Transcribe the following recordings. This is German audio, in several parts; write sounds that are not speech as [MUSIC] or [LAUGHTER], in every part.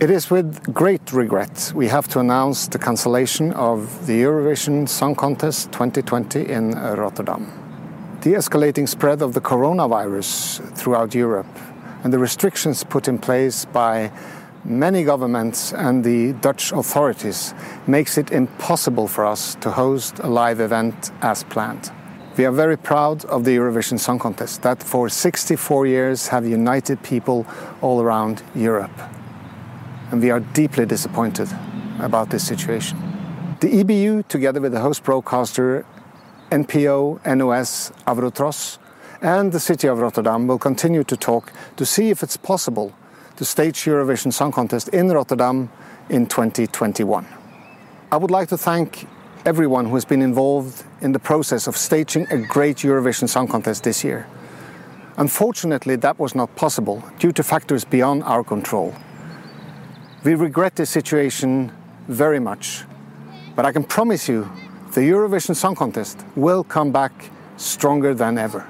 It is with great regret we have to announce the cancellation of the Eurovision Song Contest 2020 in uh, Rotterdam. The escalating spread of the coronavirus throughout Europe and the restrictions put in place by many governments and the Dutch authorities makes it impossible for us to host a live event as planned. We are very proud of the Eurovision Song Contest that for 64 years have united people all around Europe. And we are deeply disappointed about this situation. The EBU, together with the host broadcaster NPO, NOS, Avrotros, and the city of Rotterdam will continue to talk to see if it's possible to stage Eurovision Song Contest in Rotterdam in 2021. I would like to thank everyone who has been involved in the process of staging a great Eurovision Song Contest this year. Unfortunately, that was not possible due to factors beyond our control. We regret this situation very much, but I can promise you the Eurovision Song Contest will come back stronger than ever.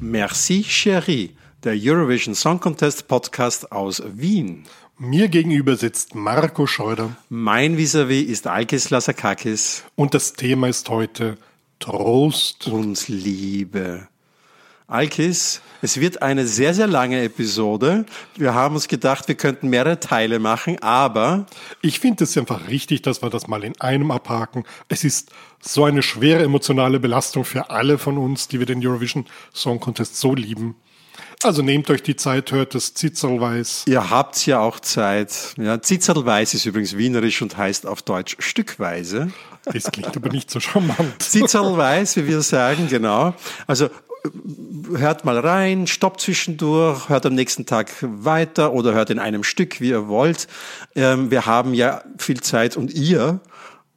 Merci, Chérie, der Eurovision Song Contest Podcast aus Wien. Mir gegenüber sitzt Marco Schreuder. Mein Vis-a-vis ist Alkis Lasakakis. Und das Thema ist heute Trost und Liebe. Alkis, es wird eine sehr, sehr lange Episode. Wir haben uns gedacht, wir könnten mehrere Teile machen, aber. Ich finde es einfach richtig, dass wir das mal in einem abhaken. Es ist so eine schwere emotionale Belastung für alle von uns, die wir den Eurovision Song Contest so lieben. Also nehmt euch die Zeit, hört das Zitzelweiß. Ihr habt ja auch Zeit. Ja, Zitzelweiß ist übrigens wienerisch und heißt auf Deutsch Stückweise. Das klingt aber nicht so charmant. Zitzelweiß, wie wir sagen, genau. Also hört mal rein, stoppt zwischendurch, hört am nächsten Tag weiter oder hört in einem Stück, wie ihr wollt. Ähm, wir haben ja viel Zeit und ihr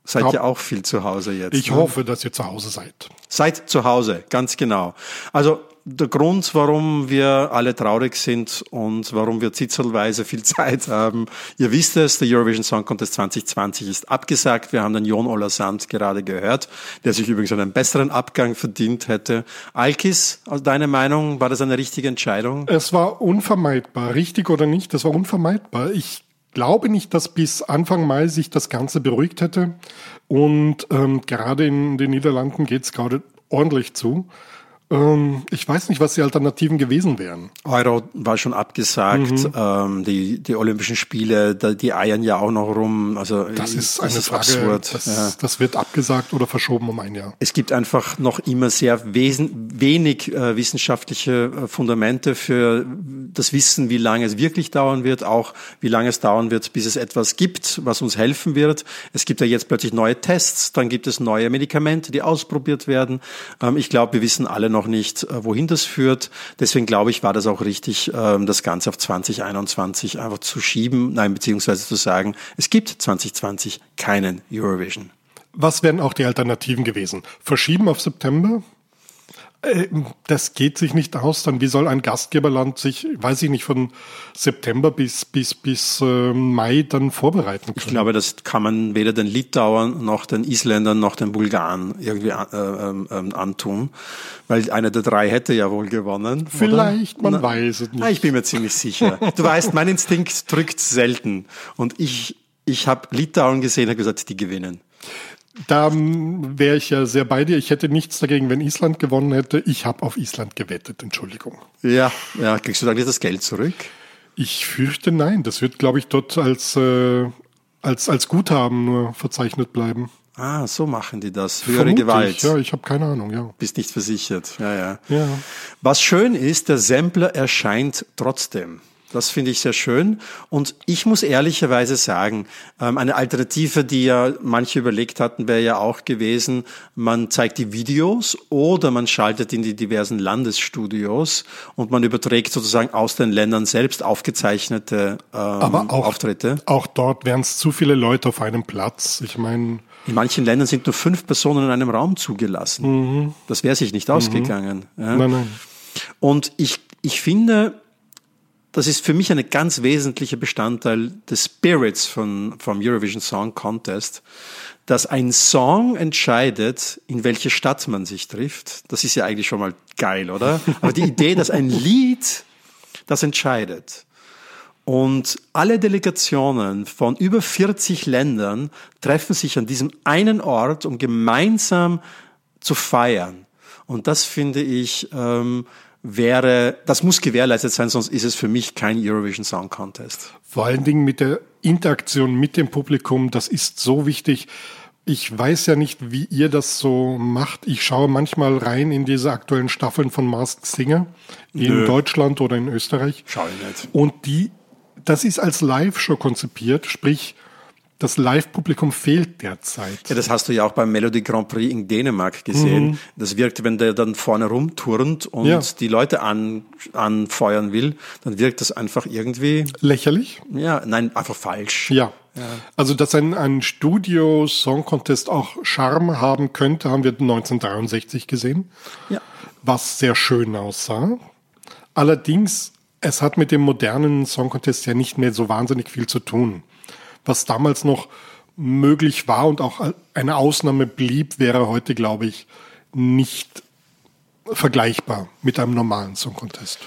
seid Hab, ja auch viel zu Hause jetzt. Ich ne? hoffe, dass ihr zu Hause seid. Seid zu Hause, ganz genau. Also der Grund, warum wir alle traurig sind und warum wir zitzelweise viel [LAUGHS] Zeit haben. Ihr wisst es, der Eurovision Song Contest 2020 ist abgesagt. Wir haben den Jon Ola Sand gerade gehört, der sich übrigens einen besseren Abgang verdient hätte. Alkis, aus deiner Meinung, war das eine richtige Entscheidung? Es war unvermeidbar, richtig oder nicht, das war unvermeidbar. Ich glaube nicht, dass bis Anfang Mai sich das Ganze beruhigt hätte. Und ähm, gerade in den Niederlanden geht es gerade ordentlich zu. Ähm, ich weiß nicht, was die Alternativen gewesen wären. Euro war schon abgesagt. Mhm. Ähm, die, die Olympischen Spiele, die eiern ja auch noch rum. Also das ist eine das Frage. Absurd. Das, ja. das, wird abgesagt oder verschoben um ein Jahr. Es gibt einfach noch immer sehr wesen, wenig äh, wissenschaftliche äh, Fundamente für das Wissen, wie lange es wirklich dauern wird, auch wie lange es dauern wird, bis es etwas gibt, was uns helfen wird. Es gibt ja jetzt plötzlich neue Tests, dann gibt es neue Medikamente, die ausprobiert werden. Ähm, ich glaube, wir wissen alle noch noch nicht, äh, wohin das führt. Deswegen glaube ich, war das auch richtig, ähm, das Ganze auf 2021 einfach zu schieben, nein, beziehungsweise zu sagen, es gibt 2020 keinen Eurovision. Was wären auch die Alternativen gewesen? Verschieben auf September? Äh, das geht sich nicht aus. Dann wie soll ein Gastgeberland sich, weiß ich nicht, von September bis bis bis äh, Mai dann vorbereiten können? Ich glaube, das kann man weder den Litauern noch den Isländern noch den Bulgaren irgendwie äh, äh, antun, weil einer der drei hätte ja wohl gewonnen. Vielleicht, oder? man Na, weiß es nicht. Ah, ich bin mir ziemlich sicher. Du weißt, mein Instinkt drückt selten und ich ich habe Litauen gesehen, habe gesagt, die gewinnen. Da wäre ich ja sehr bei dir. Ich hätte nichts dagegen, wenn Island gewonnen hätte. Ich habe auf Island gewettet, Entschuldigung. Ja, ja, kriegst du dann das Geld zurück? Ich fürchte nein. Das wird, glaube ich, dort als, äh, als, als Guthaben nur verzeichnet bleiben. Ah, so machen die das. Höhere Vermutlich, Gewalt. Ja, ich habe keine Ahnung, ja. Bist nicht versichert. Ja, ja. ja. Was schön ist, der Sampler erscheint trotzdem. Das finde ich sehr schön. Und ich muss ehrlicherweise sagen, ähm, eine Alternative, die ja manche überlegt hatten, wäre ja auch gewesen, man zeigt die Videos oder man schaltet in die diversen Landesstudios und man überträgt sozusagen aus den Ländern selbst aufgezeichnete ähm, Aber auch, Auftritte. Auch dort wären es zu viele Leute auf einem Platz. Ich meine. In manchen Ländern sind nur fünf Personen in einem Raum zugelassen. Mhm. Das wäre sich nicht ausgegangen. Mhm. Ja. Nein, nein. Und ich, ich finde, das ist für mich ein ganz wesentlicher Bestandteil des Spirits von, vom Eurovision Song Contest, dass ein Song entscheidet, in welche Stadt man sich trifft. Das ist ja eigentlich schon mal geil, oder? [LAUGHS] Aber die Idee, dass ein Lied das entscheidet. Und alle Delegationen von über 40 Ländern treffen sich an diesem einen Ort, um gemeinsam zu feiern. Und das finde ich ähm, wäre, das muss gewährleistet sein, sonst ist es für mich kein Eurovision Song Contest. Vor allen Dingen mit der Interaktion mit dem Publikum, das ist so wichtig. Ich weiß ja nicht, wie ihr das so macht. Ich schaue manchmal rein in diese aktuellen Staffeln von Masked Singer in Nö. Deutschland oder in Österreich. Schau ich nicht. Und die das ist als Live-Show konzipiert, sprich, das Live-Publikum fehlt derzeit. Ja, das hast du ja auch beim Melody Grand Prix in Dänemark gesehen. Mhm. Das wirkt, wenn der dann vorne rumturnt und ja. die Leute an, anfeuern will, dann wirkt das einfach irgendwie. Lächerlich? Ja, nein, einfach falsch. Ja. ja. Also, dass ein, ein Studio-Song-Contest auch Charme haben könnte, haben wir 1963 gesehen. Ja. Was sehr schön aussah. Allerdings es hat mit dem modernen Song Contest ja nicht mehr so wahnsinnig viel zu tun. Was damals noch möglich war und auch eine Ausnahme blieb, wäre heute, glaube ich, nicht vergleichbar mit einem normalen Song Contest.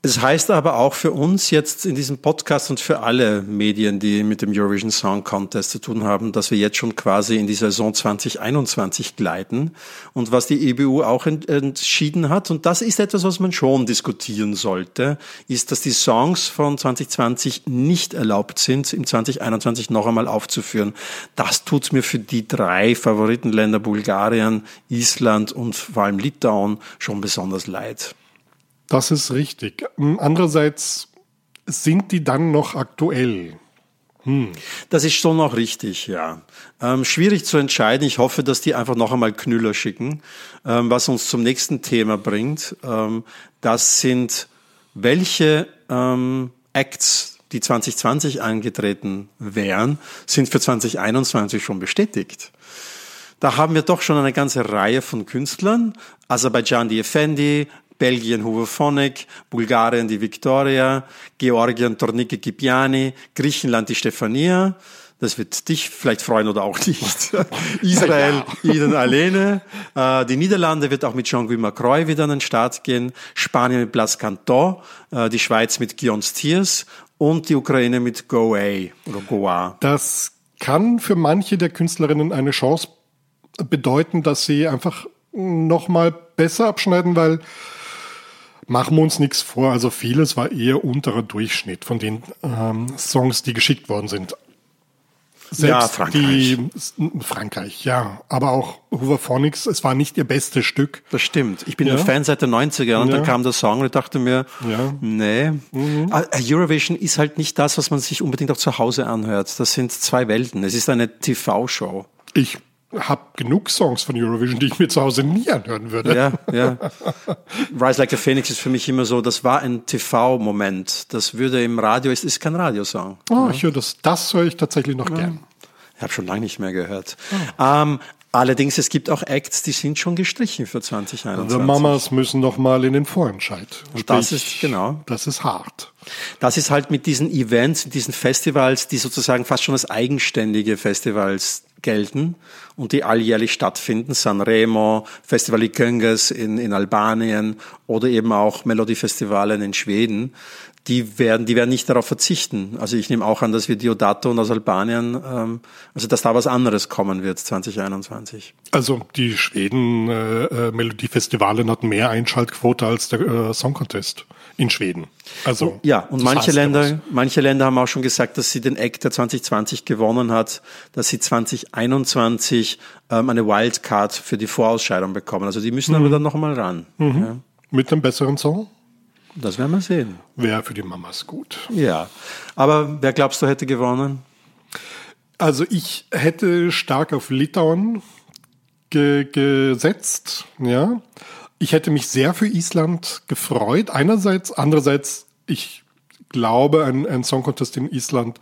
Es heißt aber auch für uns jetzt in diesem Podcast und für alle Medien, die mit dem Eurovision Song Contest zu tun haben, dass wir jetzt schon quasi in die Saison 2021 gleiten. Und was die EBU auch entschieden hat, und das ist etwas, was man schon diskutieren sollte, ist, dass die Songs von 2020 nicht erlaubt sind, im 2021 noch einmal aufzuführen. Das tut mir für die drei Favoritenländer Bulgarien, Island und vor allem Litauen schon besonders leid. Das ist richtig. Andererseits sind die dann noch aktuell. Hm. Das ist schon noch richtig, ja. Ähm, schwierig zu entscheiden. Ich hoffe, dass die einfach noch einmal Knüller schicken. Ähm, was uns zum nächsten Thema bringt, ähm, das sind welche ähm, Acts, die 2020 angetreten wären, sind für 2021 schon bestätigt. Da haben wir doch schon eine ganze Reihe von Künstlern. Aserbaidschan die Effendi, Belgien Huvophonic, Bulgarien die Victoria, Georgien Tornike Kipiani, Griechenland die Stefania. Das wird dich vielleicht freuen oder auch nicht. [LAUGHS] Israel, ja. [LAUGHS] Iden Alene. Äh, die Niederlande wird auch mit Jean-Guy Macroy wieder an den Start gehen. Spanien mit Blas Canton. Äh, die Schweiz mit Guillaume Stiers. Und die Ukraine mit Goa oder Goa. Das kann für manche der Künstlerinnen eine Chance bedeuten, dass sie einfach nochmal besser abschneiden, weil machen wir uns nichts vor. Also vieles war eher unterer Durchschnitt von den ähm, Songs, die geschickt worden sind. Selbst ja, Frankreich. Die, Frankreich, ja. Aber auch Hooverphonics, es war nicht ihr bestes Stück. Das stimmt. Ich bin ja. ein Fan seit den 90er und ja. dann kam der Song und ich dachte mir, ja. nee. Mhm. Ah, Eurovision ist halt nicht das, was man sich unbedingt auch zu Hause anhört. Das sind zwei Welten. Es ist eine TV-Show. Ich habe genug Songs von Eurovision, die ich mir zu Hause nie anhören würde. Ja, ja. [LAUGHS] Rise Like a Phoenix ist für mich immer so, das war ein TV-Moment. Das würde im Radio, es ist kein Radiosong. Oh, ja. ich höre das, das höre ich tatsächlich noch ja. gern. Ich habe schon lange nicht mehr gehört. Oh. Ähm, allerdings, es gibt auch Acts, die sind schon gestrichen für 2021. Also Mamas müssen noch mal in den Vorentscheid. Sprich, das ist, genau. Das ist hart. Das ist halt mit diesen Events, diesen Festivals, die sozusagen fast schon als eigenständige Festivals gelten und die alljährlich stattfinden. Sanremo, Festival i Könges in, in Albanien oder eben auch Melodiefestivalen in Schweden. Die werden, die werden nicht darauf verzichten. Also ich nehme auch an, dass wir Diodato und aus Albanien, ähm, also dass da was anderes kommen wird 2021. Also die Schweden äh, äh, hatten mehr Einschaltquote als der äh, Song Contest in Schweden. Also ja, und manche Länder, manche Länder haben auch schon gesagt, dass sie den Act, der 2020 gewonnen hat, dass sie 2021 ähm, eine Wildcard für die Vorausscheidung bekommen. Also die müssen mhm. aber dann noch einmal ran. Mhm. Ja. Mit einem besseren Song? Das werden wir sehen. Wäre für die Mamas gut. Ja. Aber wer glaubst du hätte gewonnen? Also ich hätte stark auf Litauen ge gesetzt, ja. Ich hätte mich sehr für Island gefreut. Einerseits, andererseits, ich glaube, ein, ein Song Contest in Island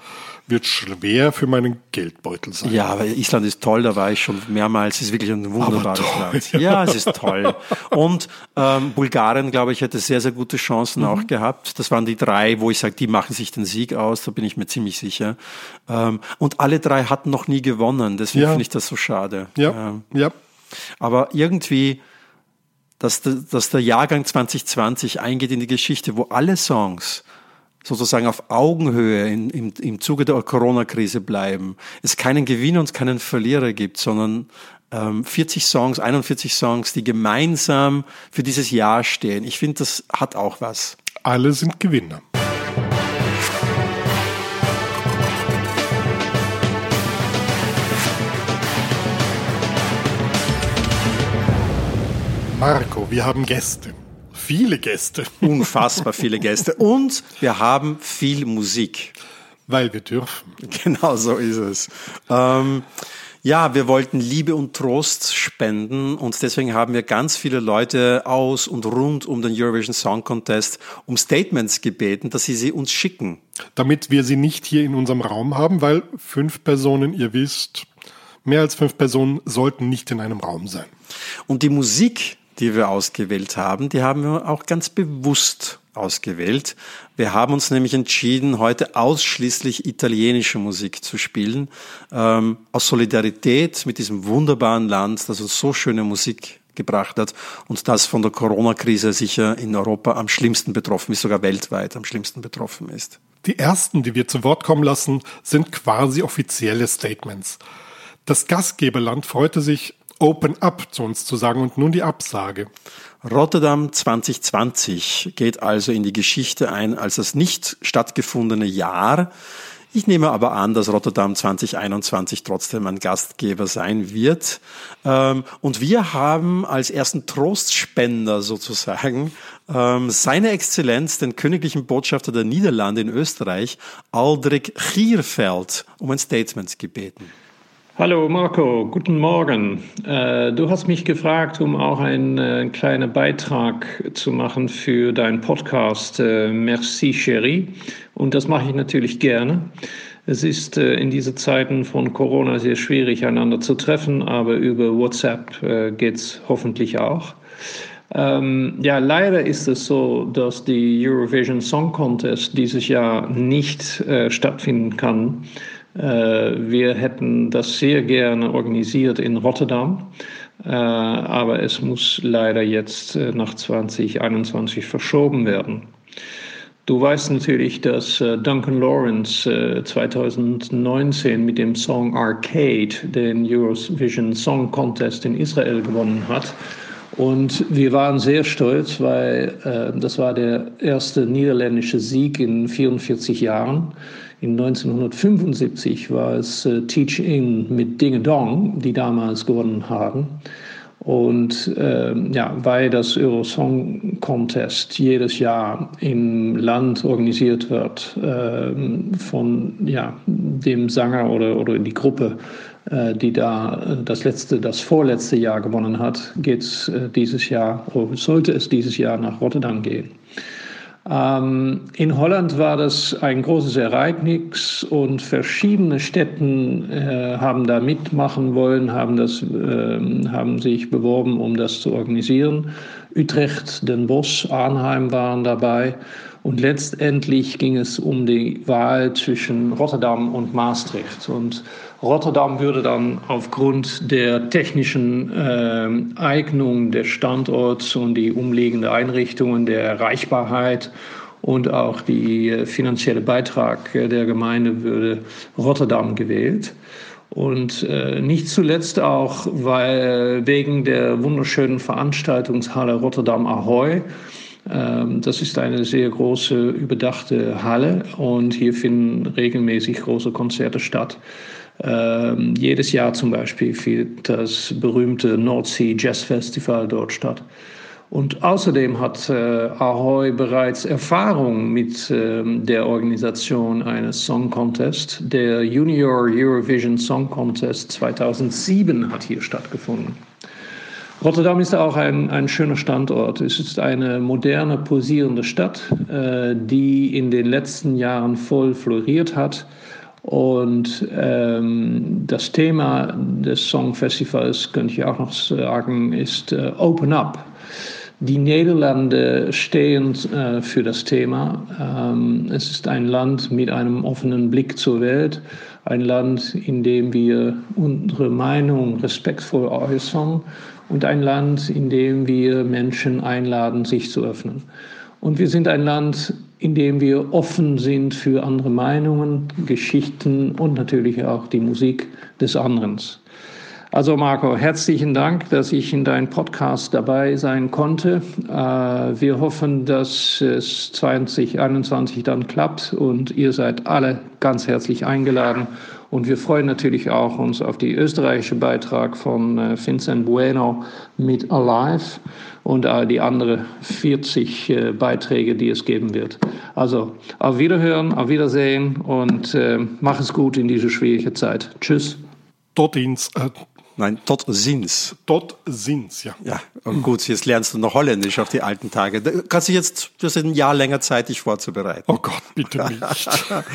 wird schwer für meinen Geldbeutel sein. Ja, aber Island ist toll, da war ich schon mehrmals. Es ist wirklich ein wunderbares Land. Ja, es ist toll. Und ähm, Bulgarien, glaube ich, hätte sehr, sehr gute Chancen mhm. auch gehabt. Das waren die drei, wo ich sage, die machen sich den Sieg aus, da bin ich mir ziemlich sicher. Ähm, und alle drei hatten noch nie gewonnen, deswegen ja. finde ich das so schade. Ja, ähm, ja. Aber irgendwie dass, dass der Jahrgang 2020 eingeht in die Geschichte, wo alle Songs sozusagen auf Augenhöhe in, im, im Zuge der Corona-Krise bleiben. Es keinen Gewinner und keinen Verlierer gibt, sondern ähm, 40 Songs, 41 Songs, die gemeinsam für dieses Jahr stehen. Ich finde, das hat auch was. Alle sind Gewinner. Marco, wir haben Gäste. Viele Gäste. [LAUGHS] Unfassbar viele Gäste. Und wir haben viel Musik. Weil wir dürfen. Genau so ist es. Ähm, ja, wir wollten Liebe und Trost spenden und deswegen haben wir ganz viele Leute aus und rund um den Eurovision Song Contest um Statements gebeten, dass sie sie uns schicken. Damit wir sie nicht hier in unserem Raum haben, weil fünf Personen, ihr wisst, mehr als fünf Personen sollten nicht in einem Raum sein. Und die Musik, die wir ausgewählt haben, die haben wir auch ganz bewusst ausgewählt. Wir haben uns nämlich entschieden, heute ausschließlich italienische Musik zu spielen, ähm, aus Solidarität mit diesem wunderbaren Land, das uns so schöne Musik gebracht hat und das von der Corona-Krise sicher in Europa am schlimmsten betroffen ist, sogar weltweit am schlimmsten betroffen ist. Die ersten, die wir zu Wort kommen lassen, sind quasi offizielle Statements. Das Gastgeberland freute sich Open Up zu uns zu sagen und nun die Absage. Rotterdam 2020 geht also in die Geschichte ein als das nicht stattgefundene Jahr. Ich nehme aber an, dass Rotterdam 2021 trotzdem ein Gastgeber sein wird. Ähm, und wir haben als ersten Trostspender sozusagen ähm, seine Exzellenz, den königlichen Botschafter der Niederlande in Österreich, Aldrich Gierfeld, um ein Statement gebeten. Hallo Marco, guten Morgen. Äh, du hast mich gefragt, um auch einen äh, kleinen Beitrag zu machen für deinen Podcast äh, Merci Chérie. Und das mache ich natürlich gerne. Es ist in diesen Zeiten von Corona sehr schwierig, einander zu treffen, aber über WhatsApp geht es hoffentlich auch. Ähm, ja, leider ist es so, dass die Eurovision Song Contest dieses Jahr nicht stattfinden kann äh, wir hätten das sehr gerne organisiert in Rotterdam, äh, aber es muss leider jetzt äh, nach 2021 verschoben werden. Du weißt natürlich, dass Duncan Lawrence 2019 mit dem Song Arcade den Eurovision Song Contest in Israel gewonnen hat. Und wir waren sehr stolz, weil äh, das war der erste niederländische Sieg in 44 Jahren. In 1975 war es äh, Teach mit Ding Dong, die damals gewonnen haben. Und äh, ja, weil das Eurosong Contest jedes Jahr im Land organisiert wird äh, von ja, dem Sänger oder, oder die Gruppe, äh, die da das letzte, das vorletzte Jahr gewonnen hat, geht es äh, dieses Jahr, sollte es dieses Jahr nach Rotterdam gehen. Ähm, in Holland war das ein großes Ereignis und verschiedene Städten äh, haben da mitmachen wollen, haben, das, äh, haben sich beworben, um das zu organisieren. Utrecht, Den Bosch, Arnheim waren dabei. Und letztendlich ging es um die Wahl zwischen Rotterdam und Maastricht. Und Rotterdam würde dann aufgrund der technischen äh, Eignung des Standorts und die umliegenden Einrichtungen, der Erreichbarkeit und auch die äh, finanzielle Beitrag der Gemeinde würde Rotterdam gewählt. Und äh, nicht zuletzt auch, weil wegen der wunderschönen Veranstaltungshalle Rotterdam Ahoy ähm, das ist eine sehr große, überdachte Halle und hier finden regelmäßig große Konzerte statt. Ähm, jedes Jahr zum Beispiel findet das berühmte North Sea Jazz Festival dort statt. Und außerdem hat äh, Ahoy bereits Erfahrung mit ähm, der Organisation eines Song Contest. Der Junior Eurovision Song Contest 2007 hat hier stattgefunden. Rotterdam ist auch ein, ein schöner Standort. Es ist eine moderne, posierende Stadt, äh, die in den letzten Jahren voll floriert hat. Und ähm, das Thema des Songfestivals, könnte ich auch noch sagen, ist äh, Open Up. Die Niederlande stehen äh, für das Thema. Ähm, es ist ein Land mit einem offenen Blick zur Welt, ein Land, in dem wir unsere Meinung respektvoll äußern und ein Land, in dem wir Menschen einladen, sich zu öffnen. Und wir sind ein Land, in dem wir offen sind für andere Meinungen, Geschichten und natürlich auch die Musik des anderen. Also Marco, herzlichen Dank, dass ich in deinem Podcast dabei sein konnte. Äh, wir hoffen, dass es 2021 dann klappt und ihr seid alle ganz herzlich eingeladen. Und wir freuen natürlich auch uns auf die österreichische Beitrag von äh, Vincent Bueno mit Alive und die anderen 40 äh, Beiträge, die es geben wird. Also auf Wiederhören, auf Wiedersehen und mach es gut in dieser schwierigen Zeit. Tschüss. Dort ins, äh Nein, tot ziens. Tot ziens, ja. Ja, und gut, jetzt lernst du noch Holländisch auf die alten Tage. Da kannst du jetzt, du hast ein Jahr länger Zeit, dich vorzubereiten. Oh Gott, bitte nicht.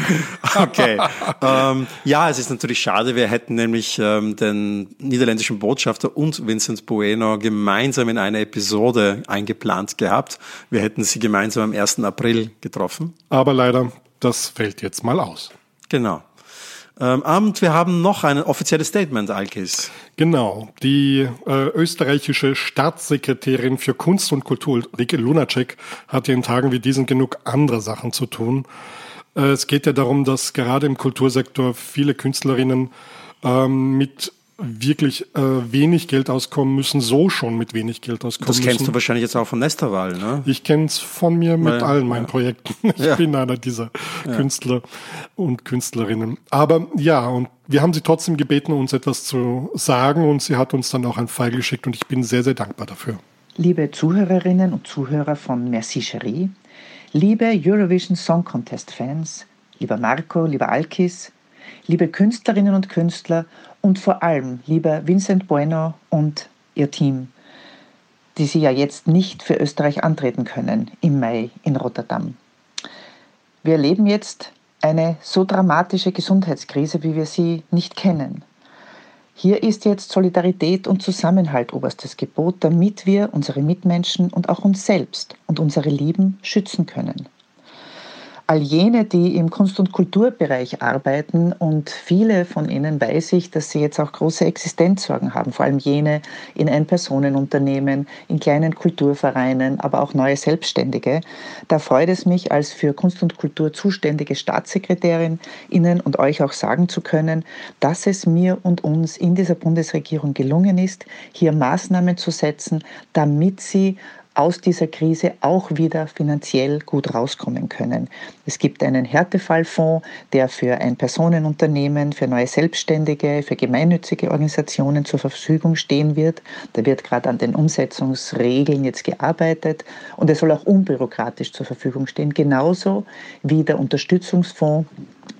[LAUGHS] okay. ähm, ja, es ist natürlich schade. Wir hätten nämlich ähm, den niederländischen Botschafter und Vincent Bueno gemeinsam in eine Episode eingeplant gehabt. Wir hätten sie gemeinsam am 1. April getroffen. Aber leider, das fällt jetzt mal aus. Genau. Ähm, und wir haben noch ein offizielles Statement, Alkis. Genau. Die äh, österreichische Staatssekretärin für Kunst und Kultur, Rike Lunacek, hat in Tagen wie diesen genug andere Sachen zu tun. Äh, es geht ja darum, dass gerade im Kultursektor viele Künstlerinnen ähm, mit wirklich äh, wenig Geld auskommen müssen, so schon mit wenig Geld auskommen Das kennst müssen. du wahrscheinlich jetzt auch von Nesterwahl, ne? Ich kenn's von mir mit Weil- allen meinen Projekten. [LAUGHS] Ich Ja. bin einer dieser Künstler und Künstlerinnen. Aber ja, und wir haben sie trotzdem gebeten, uns etwas zu sagen und sie hat uns dann auch ein Pfeil geschickt und ich bin sehr, sehr dankbar dafür. Liebe Zuhörerinnen und Zuhörer von Merci Cherie, liebe Eurovision Song Contest Fans, lieber Marco, lieber Alkis, liebe Künstlerinnen und Künstler und vor allem lieber Vincent Bueno und ihr Team, die Sie ja jetzt nicht für Österreich antreten können im Mai in Rotterdam. Wir erleben jetzt eine so dramatische Gesundheitskrise, wie wir sie nicht kennen. Hier ist jetzt Solidarität und Zusammenhalt oberstes Gebot, damit wir unsere Mitmenschen und auch uns selbst und unsere Lieben schützen können. All jene, die im Kunst- und Kulturbereich arbeiten und viele von ihnen weiß ich, dass sie jetzt auch große Existenzsorgen haben, vor allem jene in Ein-Personen-Unternehmen, in kleinen Kulturvereinen, aber auch neue Selbstständige. Da freut es mich, als für Kunst und Kultur zuständige Staatssekretärin Ihnen und euch auch sagen zu können, dass es mir und uns in dieser Bundesregierung gelungen ist, hier Maßnahmen zu setzen, damit sie aus dieser Krise auch wieder finanziell gut rauskommen können. Es gibt einen Härtefallfonds, der für ein Personenunternehmen, für neue Selbstständige, für gemeinnützige Organisationen zur Verfügung stehen wird. Da wird gerade an den Umsetzungsregeln jetzt gearbeitet und er soll auch unbürokratisch zur Verfügung stehen, genauso wie der Unterstützungsfonds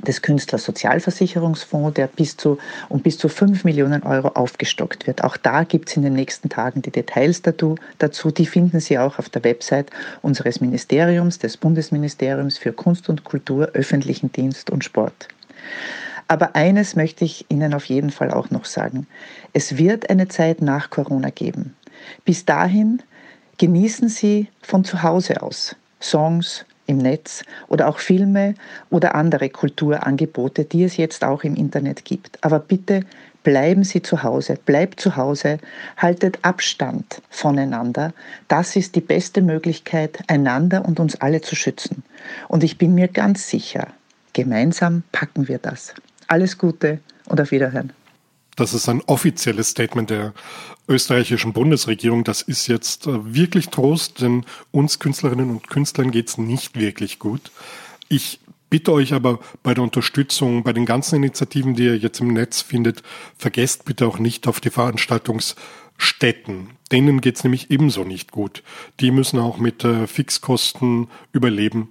des Künstlersozialversicherungsfonds, der bis zu, um bis zu 5 Millionen Euro aufgestockt wird. Auch da gibt es in den nächsten Tagen die Details dazu, dazu. Die finden Sie auch auf der Website unseres Ministeriums, des Bundesministeriums für Kunst und Kultur, öffentlichen Dienst und Sport. Aber eines möchte ich Ihnen auf jeden Fall auch noch sagen. Es wird eine Zeit nach Corona geben. Bis dahin genießen Sie von zu Hause aus Songs, im Netz oder auch Filme oder andere Kulturangebote, die es jetzt auch im Internet gibt. Aber bitte bleiben Sie zu Hause, bleibt zu Hause, haltet Abstand voneinander. Das ist die beste Möglichkeit, einander und uns alle zu schützen. Und ich bin mir ganz sicher, gemeinsam packen wir das. Alles Gute und auf Wiederhören. Das ist ein offizielles Statement der österreichischen Bundesregierung. Das ist jetzt äh, wirklich Trost, denn uns Künstlerinnen und Künstlern geht's nicht wirklich gut. Ich bitte euch aber bei der Unterstützung, bei den ganzen Initiativen, die ihr jetzt im Netz findet, vergesst bitte auch nicht auf die Veranstaltungsstätten. Denen geht's nämlich ebenso nicht gut. Die müssen auch mit äh, Fixkosten überleben.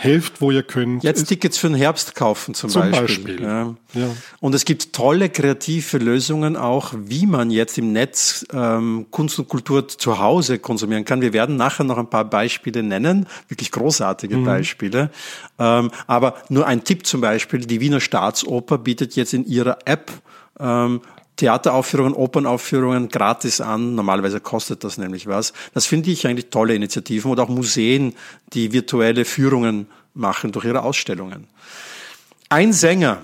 Helft, wo ihr könnt. Jetzt Tickets für den Herbst kaufen zum, Zum Beispiel. Beispiel. Ja. Ja. Und es gibt tolle kreative Lösungen auch, wie man jetzt im Netz ähm, Kunst und Kultur zu Hause konsumieren kann. Wir werden nachher noch ein paar Beispiele nennen, wirklich großartige Mhm. Beispiele. Ähm, aber nur ein Tipp zum Beispiel, die Wiener Staatsoper bietet jetzt in ihrer App ähm, Theateraufführungen, Opernaufführungen gratis an. Normalerweise kostet das nämlich was. Das finde ich eigentlich tolle Initiativen oder auch Museen, die virtuelle Führungen machen durch ihre Ausstellungen. Ein Sänger,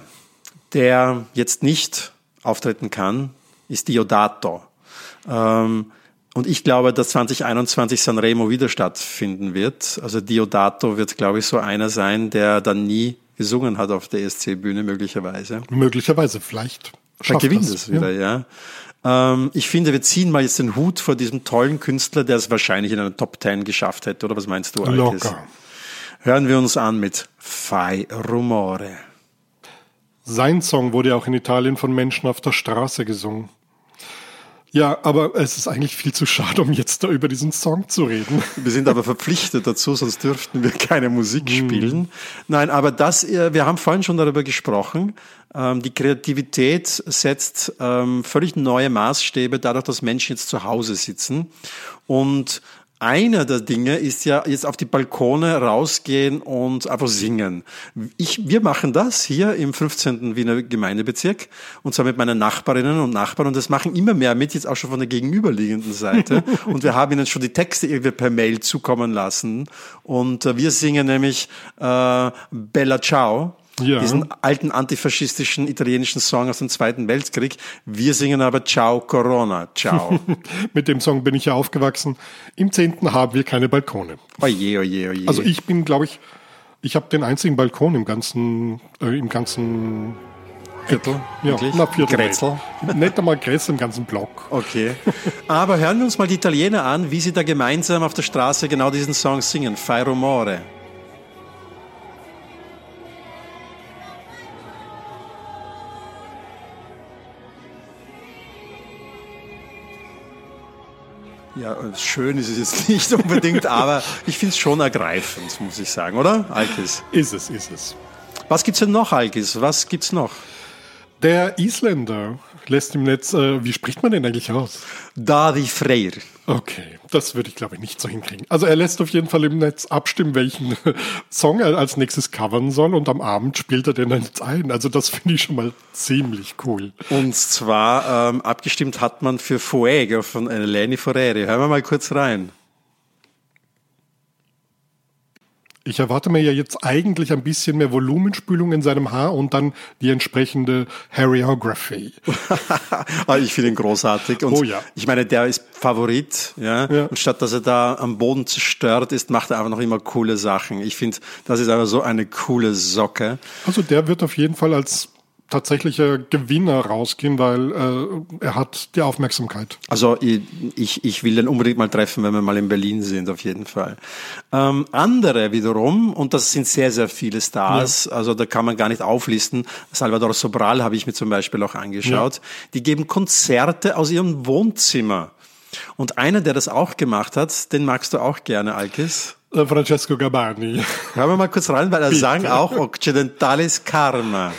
der jetzt nicht auftreten kann, ist Diodato. Ähm, und ich glaube, dass 2021 Sanremo wieder stattfinden wird. Also Diodato wird, glaube ich, so einer sein, der dann nie gesungen hat auf der ESC-Bühne möglicherweise. Möglicherweise, vielleicht. Schafft gewinnt das. es wieder, ja. Ähm, ich finde, wir ziehen mal jetzt den Hut vor diesem tollen Künstler, der es wahrscheinlich in einer Top Ten geschafft hätte, oder was meinst du, Alkis? Locker. Hören wir uns an mit Fai Rumore. Sein Song wurde ja auch in Italien von Menschen auf der Straße gesungen. Ja, aber es ist eigentlich viel zu schade, um jetzt da über diesen Song zu reden. Wir sind aber verpflichtet dazu, sonst dürften wir keine Musik spielen. Nein, aber das, äh, wir haben vorhin schon darüber gesprochen. Ähm, Die Kreativität setzt ähm, völlig neue Maßstäbe dadurch, dass Menschen jetzt zu Hause sitzen. Und einer der Dinge ist ja jetzt auf die Balkone rausgehen und einfach singen. Ich, wir machen das hier im 15. Wiener Gemeindebezirk und zwar mit meinen Nachbarinnen und Nachbarn und das machen immer mehr mit, jetzt auch schon von der gegenüberliegenden Seite. [LAUGHS] und wir haben ihnen schon die Texte irgendwie per Mail zukommen lassen und äh, wir singen nämlich äh, Bella Ciao. Ja. Diesen alten antifaschistischen italienischen Song aus dem Zweiten Weltkrieg. Wir singen aber Ciao Corona, Ciao. [LAUGHS] Mit dem Song bin ich ja aufgewachsen. Im Zehnten haben wir keine Balkone. Oje, oje, oje. Also ich bin, glaube ich, ich habe den einzigen Balkon im ganzen, äh, im ganzen Viertel, ja, wirklich? na, Viertel. Grätzl. Nicht einmal Grätzl im ganzen Block. Okay. Aber hören wir uns mal die Italiener an, wie sie da gemeinsam auf der Straße genau diesen Song singen. Fai rumore. Ja, schön ist es jetzt [LAUGHS] nicht unbedingt, aber ich finde es schon ergreifend, muss ich sagen, oder? Alkis. Ist es, ist es. Was gibt's denn noch, Alkis? Was gibt's noch? Der Isländer lässt im Netz, äh, wie spricht man den eigentlich aus? Davi Freyr. Okay, das würde ich glaube ich nicht so hinkriegen. Also er lässt auf jeden Fall im Netz abstimmen, welchen [LAUGHS] Song er als nächstes covern soll und am Abend spielt er den dann jetzt ein. Also das finde ich schon mal ziemlich cool. Und zwar ähm, abgestimmt hat man für Fuego von Eleni Foreri. Hören wir mal kurz rein. Ich erwarte mir ja jetzt eigentlich ein bisschen mehr Volumenspülung in seinem Haar und dann die entsprechende Hairography. [LAUGHS] Ah, ich finde ihn großartig. Und Oh ja. ich meine, der ist Favorit, ja? Ja. Und statt dass er da am Boden zerstört ist, macht er einfach noch immer coole Sachen. Ich finde, das ist einfach so eine coole Socke. Also der wird auf jeden Fall als tatsächlicher Gewinner rausgehen, weil äh, er hat die Aufmerksamkeit. Also ich, ich, will den unbedingt mal treffen, wenn wir mal in Berlin sind, auf jeden Fall. Ähm, andere wiederum, und das sind sehr, sehr viele Stars, also da kann man gar nicht auflisten. Salvador Sobral habe ich mir zum Beispiel auch angeschaut. Die geben Konzerte aus ihrem Wohnzimmer. Und einer, der das auch gemacht hat, den magst du auch gerne, Alkis. Äh, Francesco Gabani. Hören wir mal kurz rein, weil er [LAUGHS] sang auch Occidentalis Karma.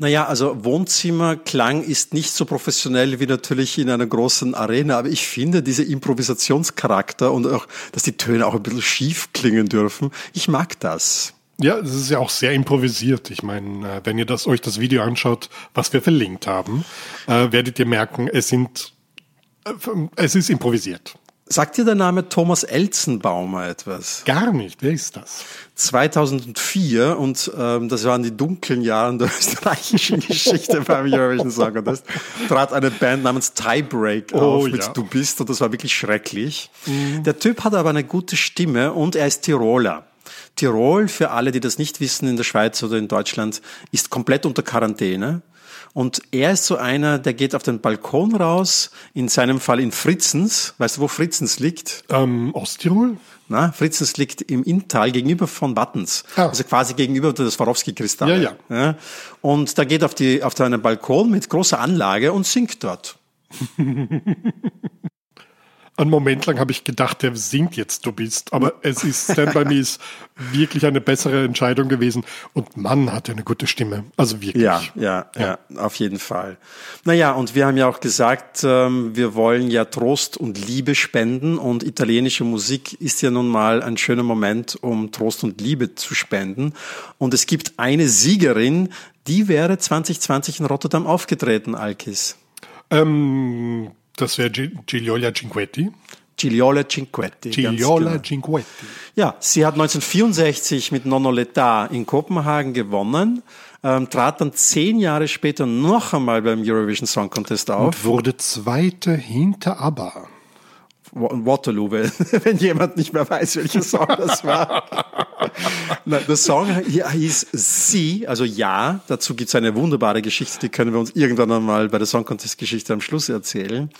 Naja, also Wohnzimmerklang ist nicht so professionell wie natürlich in einer großen Arena, aber ich finde diese Improvisationscharakter und auch, dass die Töne auch ein bisschen schief klingen dürfen, ich mag das. Ja, es ist ja auch sehr improvisiert. Ich meine, äh, wenn ihr das, euch das Video anschaut, was wir verlinkt haben, äh, werdet ihr merken, es sind, äh, es ist improvisiert. Sagt dir der Name Thomas Elzenbaumer etwas? Gar nicht. Wer ist das? 2004 und ähm, das waren die dunklen Jahre der [LAUGHS] österreichischen Geschichte beim Eurovision Song Contest, trat eine Band namens Tiebreak auf mit ja. Du bist und das war wirklich schrecklich. Der Typ hat aber eine gute Stimme und er ist Tiroler. Tirol, für alle, die das nicht wissen, in der Schweiz oder in Deutschland, ist komplett unter Quarantäne. Und er ist so einer, der geht auf den Balkon raus, in seinem Fall in Fritzens. Weißt du, wo Fritzens liegt? Ähm, Osttirol? Na, Fritzens liegt im Inntal gegenüber von Wattens. Ah. Also quasi gegenüber des Swarovski-Kristall. Ja, ja. Und da geht auf, die, auf einen Balkon mit großer Anlage und singt dort. [LAUGHS] einen Moment lang habe ich gedacht, der singt jetzt Du bist. Aber es ist Stand By Me [LAUGHS] ist wirklich eine bessere Entscheidung gewesen. Und Mann hat er eine gute Stimme. Also wirklich. Ja, ja, ja, ja, auf jeden Fall. Naja, und wir haben ja auch gesagt, ähm, wir wollen ja Trost und Liebe spenden. Und italienische Musik ist ja nun mal ein schöner Moment, um Trost und Liebe zu spenden. Und es gibt eine Siegerin, die wäre 2020 in Rotterdam aufgetreten, Alkis. Ähm, das wäre Gigliola Cinquetti. Gigliola Cinquetti. Gigliola genau. Cinquetti. Ja, sie hat 1964 mit Nonno L'Età in Kopenhagen gewonnen, ähm, trat dann zehn Jahre später noch einmal beim Eurovision Song Contest auf. Und wurde Zweite hinter ABBA. Waterloo, [LAUGHS] wenn jemand nicht mehr weiß, welcher Song das war. [LAUGHS] der Song hieß Sie, also Ja. Dazu gibt es eine wunderbare Geschichte, die können wir uns irgendwann einmal bei der Song Contest Geschichte am Schluss erzählen.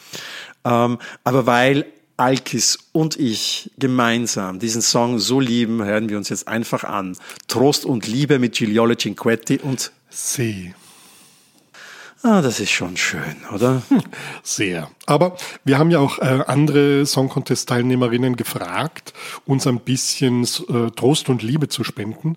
Ähm, aber weil Alkis und ich gemeinsam diesen Song so lieben, hören wir uns jetzt einfach an. Trost und Liebe mit Gigliole Cinquetti und Sie. Ah, das ist schon schön, oder? Sehr. Aber wir haben ja auch äh, andere Song Contest Teilnehmerinnen gefragt, uns ein bisschen äh, Trost und Liebe zu spenden.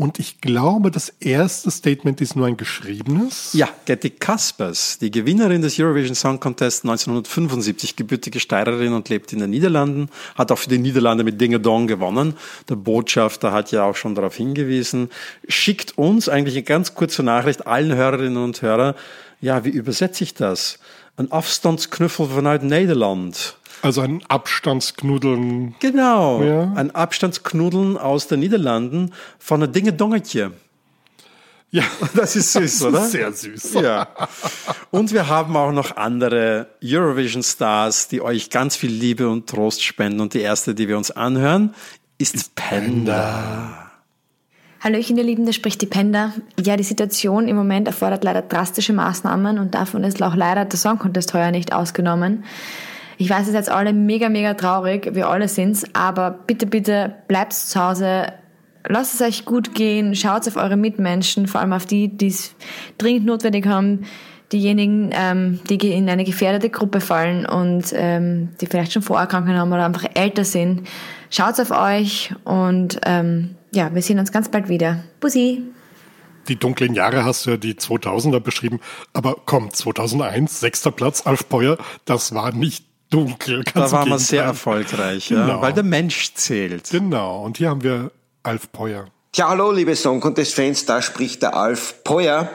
Und ich glaube, das erste Statement ist nur ein geschriebenes. Ja, Getty Kaspers, die Gewinnerin des Eurovision Song Contest 1975, gebürtige Steirerin und lebt in den Niederlanden, hat auch für die Niederlande mit Dinge Dong gewonnen. Der Botschafter hat ja auch schon darauf hingewiesen. Schickt uns eigentlich eine ganz kurze Nachricht allen Hörerinnen und Hörern. Ja, wie übersetze ich das? Ein Afstandsknuffel vanuit Nederland. Also ein Abstandsknuddeln. Genau, ja. ein Abstandsknuddeln aus den Niederlanden von einer Dinge Dongetje. Ja, [LAUGHS] das ist süß, das oder? Ist sehr süß. Ja. Und wir haben auch noch andere Eurovision Stars, die euch ganz viel Liebe und Trost spenden. Und die erste, die wir uns anhören, ist, ist Panda. Panda. Hallöchen, ihr Lieben, da spricht die Panda. Ja, die Situation im Moment erfordert leider drastische Maßnahmen und davon ist auch leider der Song Contest heuer nicht ausgenommen. Ich weiß, ihr seid alle mega, mega traurig, wir alle sind's, aber bitte, bitte bleibt zu Hause, lasst es euch gut gehen, schaut auf eure Mitmenschen, vor allem auf die, die es dringend notwendig haben, diejenigen, ähm, die in eine gefährdete Gruppe fallen und ähm, die vielleicht schon Vorerkrankungen haben oder einfach älter sind. Schaut auf euch und ähm, ja, wir sehen uns ganz bald wieder. Bussi! die dunklen Jahre hast du ja die 2000er beschrieben, aber komm, 2001, sechster Platz, Alf Peuer, das war nicht dunkel. da war man sehr erfolgreich, genau. ja, weil der Mensch zählt. Genau, und hier haben wir Alf Peuer. Tja, hallo liebe Song Contest Fans, da spricht der Alf Peuer.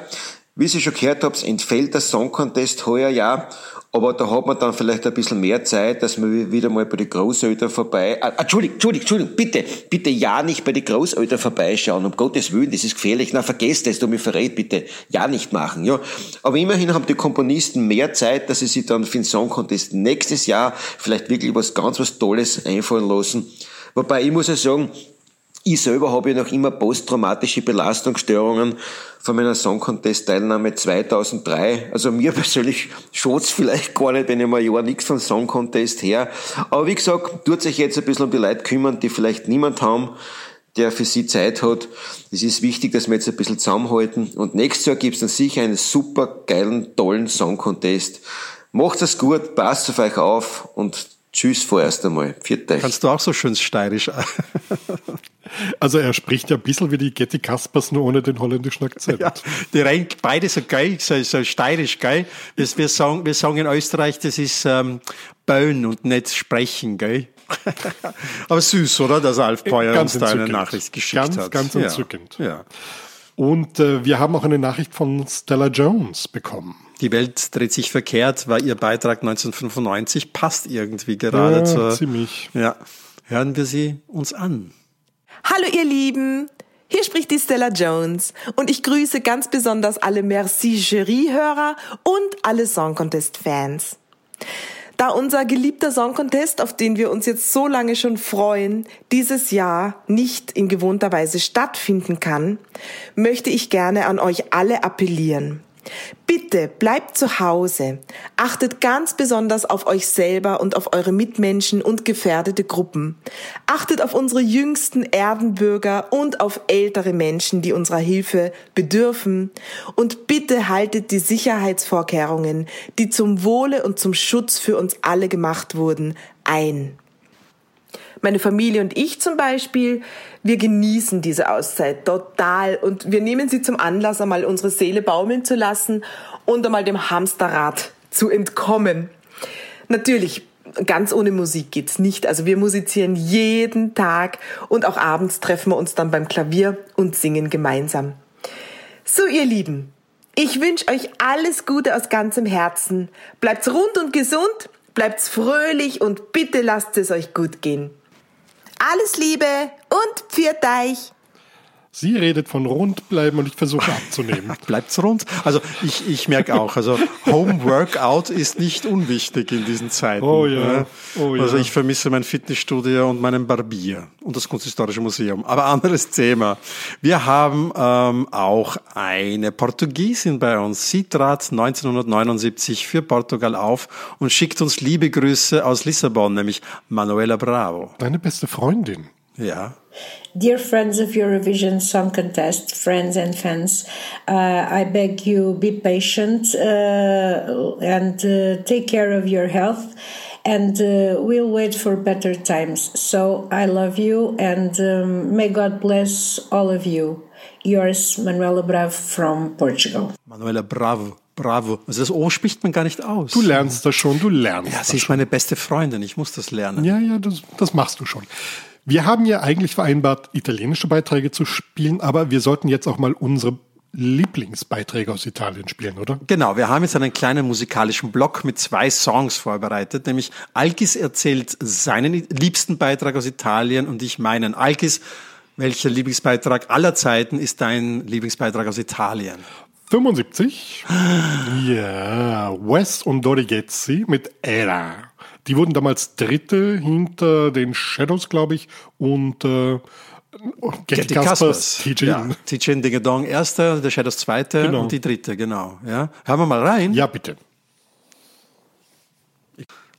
Wie Sie schon gehört habt, entfällt der Song Contest heuer ja aber da hat man dann vielleicht ein bisschen mehr Zeit, dass man wieder mal bei den Großeltern vorbei. Ah, Entschuldigung, Entschuldigung, Entschuldigung, bitte, bitte ja nicht bei den Großeltern vorbeischauen, um Gottes Willen, das ist gefährlich. Na, vergesst es, du mich verrät, bitte ja nicht machen, ja. Aber immerhin haben die Komponisten mehr Zeit, dass sie sich dann für den Song Contest nächstes Jahr vielleicht wirklich was ganz was Tolles einfallen lassen. Wobei ich muss ja sagen, ich selber habe ja noch immer posttraumatische Belastungsstörungen von meiner Song Contest Teilnahme 2003. Also mir [LAUGHS] persönlich schaut's vielleicht gar nicht, wenn ich mal ein Jahr nichts von Song Contest her. Aber wie gesagt, tut sich jetzt ein bisschen um die Leute kümmern, die vielleicht niemand haben, der für sie Zeit hat. Es ist wichtig, dass wir jetzt ein bisschen zusammenhalten. Und nächstes Jahr gibt's dann sicher einen super geilen, tollen Song Contest. Macht's es gut, passt auf euch auf und Tschüss vorerst einmal. Viert euch. Kannst du auch so schön steirisch. [LAUGHS] also er spricht ja ein bisschen wie die Getty Kaspers, nur ohne den holländischen Akzent. Ja, die rein beide so geil, so, so steirisch geil. Das, wir, sagen, wir sagen in Österreich, das ist ähm, bauen und nicht sprechen, gell? [LAUGHS] Aber süß, oder? Dass Alf Peuer uns da eine Nachricht geschickt ganz, hat. Ganz entzückend. Ja. ja. Und äh, wir haben auch eine Nachricht von Stella Jones bekommen. Die Welt dreht sich verkehrt, war ihr Beitrag 1995, passt irgendwie gerade ja, zur. Ziemlich. Ja. Hören wir sie uns an. Hallo ihr Lieben, hier spricht die Stella Jones und ich grüße ganz besonders alle Merci Jury-Hörer und alle Song Contest-Fans. Da unser geliebter Song Contest, auf den wir uns jetzt so lange schon freuen, dieses Jahr nicht in gewohnter Weise stattfinden kann, möchte ich gerne an euch alle appellieren. Bitte bleibt zu Hause. Achtet ganz besonders auf euch selber und auf eure Mitmenschen und gefährdete Gruppen. Achtet auf unsere jüngsten Erdenbürger und auf ältere Menschen, die unserer Hilfe bedürfen. Und bitte haltet die Sicherheitsvorkehrungen, die zum Wohle und zum Schutz für uns alle gemacht wurden, ein. Meine Familie und ich zum Beispiel, wir genießen diese Auszeit total und wir nehmen sie zum Anlass, einmal unsere Seele baumeln zu lassen und einmal dem Hamsterrad zu entkommen. Natürlich, ganz ohne Musik geht's nicht. Also wir musizieren jeden Tag und auch abends treffen wir uns dann beim Klavier und singen gemeinsam. So, ihr Lieben, ich wünsche euch alles Gute aus ganzem Herzen. Bleibt's rund und gesund, bleibt's fröhlich und bitte lasst es euch gut gehen. Alles Liebe und pfiat euch! Sie redet von rund bleiben und ich versuche abzunehmen. [LAUGHS] Bleibt's rund? Also ich, ich merke auch, also Home Workout ist nicht unwichtig in diesen Zeiten. Oh ja. Oh ja. Also ich vermisse mein Fitnessstudio und meinen Barbier und das Kunsthistorische Museum. Aber anderes Thema. Wir haben ähm, auch eine Portugiesin bei uns. Sie trat 1979 für Portugal auf und schickt uns liebe Grüße aus Lissabon, nämlich Manuela Bravo. Deine beste Freundin. Ja. Dear friends of Eurovision Song Contest, friends and fans, uh, I beg you be patient uh, and uh, take care of your health, and uh, we'll wait for better times. So I love you, and um, may God bless all of you. Yours, Manuela Bravo from Portugal. Manuela Bravo. Bravo. Also das O spricht man gar nicht aus. Du lernst das schon, du lernst Ja, das sie ist meine beste Freundin. Ich muss das lernen. Ja, ja, das, das machst du schon. Wir haben ja eigentlich vereinbart, italienische Beiträge zu spielen, aber wir sollten jetzt auch mal unsere Lieblingsbeiträge aus Italien spielen, oder? Genau, wir haben jetzt einen kleinen musikalischen Block mit zwei Songs vorbereitet, nämlich Alkis erzählt seinen liebsten Beitrag aus Italien und ich meinen. Alkis, welcher Lieblingsbeitrag aller Zeiten ist dein Lieblingsbeitrag aus Italien? 75. Ja, [GASPS] Wes und Dorigezzi mit Era. Die wurden damals Dritte hinter den Shadows, glaube ich, und äh, Getty Kaspers, TJ. Ja, Dingedong erster, der Shadows zweite Genau. und die dritte, genau. Ja. Hören wir mal rein. Ja, bitte.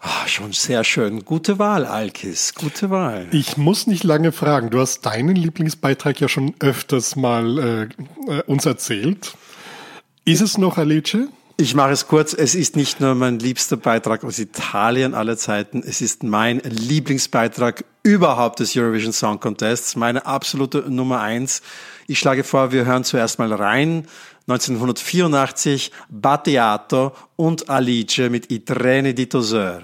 Ah, schon sehr schön. Gute Wahl, Alkis. Gute Wahl. Ich muss nicht lange fragen. Du hast deinen Lieblingsbeitrag ja schon öfters mal äh, äh, uns erzählt. Ist es noch Alice? Ich mache es kurz. Es ist nicht nur mein liebster Beitrag aus Italien aller Zeiten. Es ist mein Lieblingsbeitrag überhaupt des Eurovision Song Contests. Meine absolute Nummer eins. Ich schlage vor, wir hören zuerst mal rein. 1984 Battiato und Alice mit I treni di Toseur.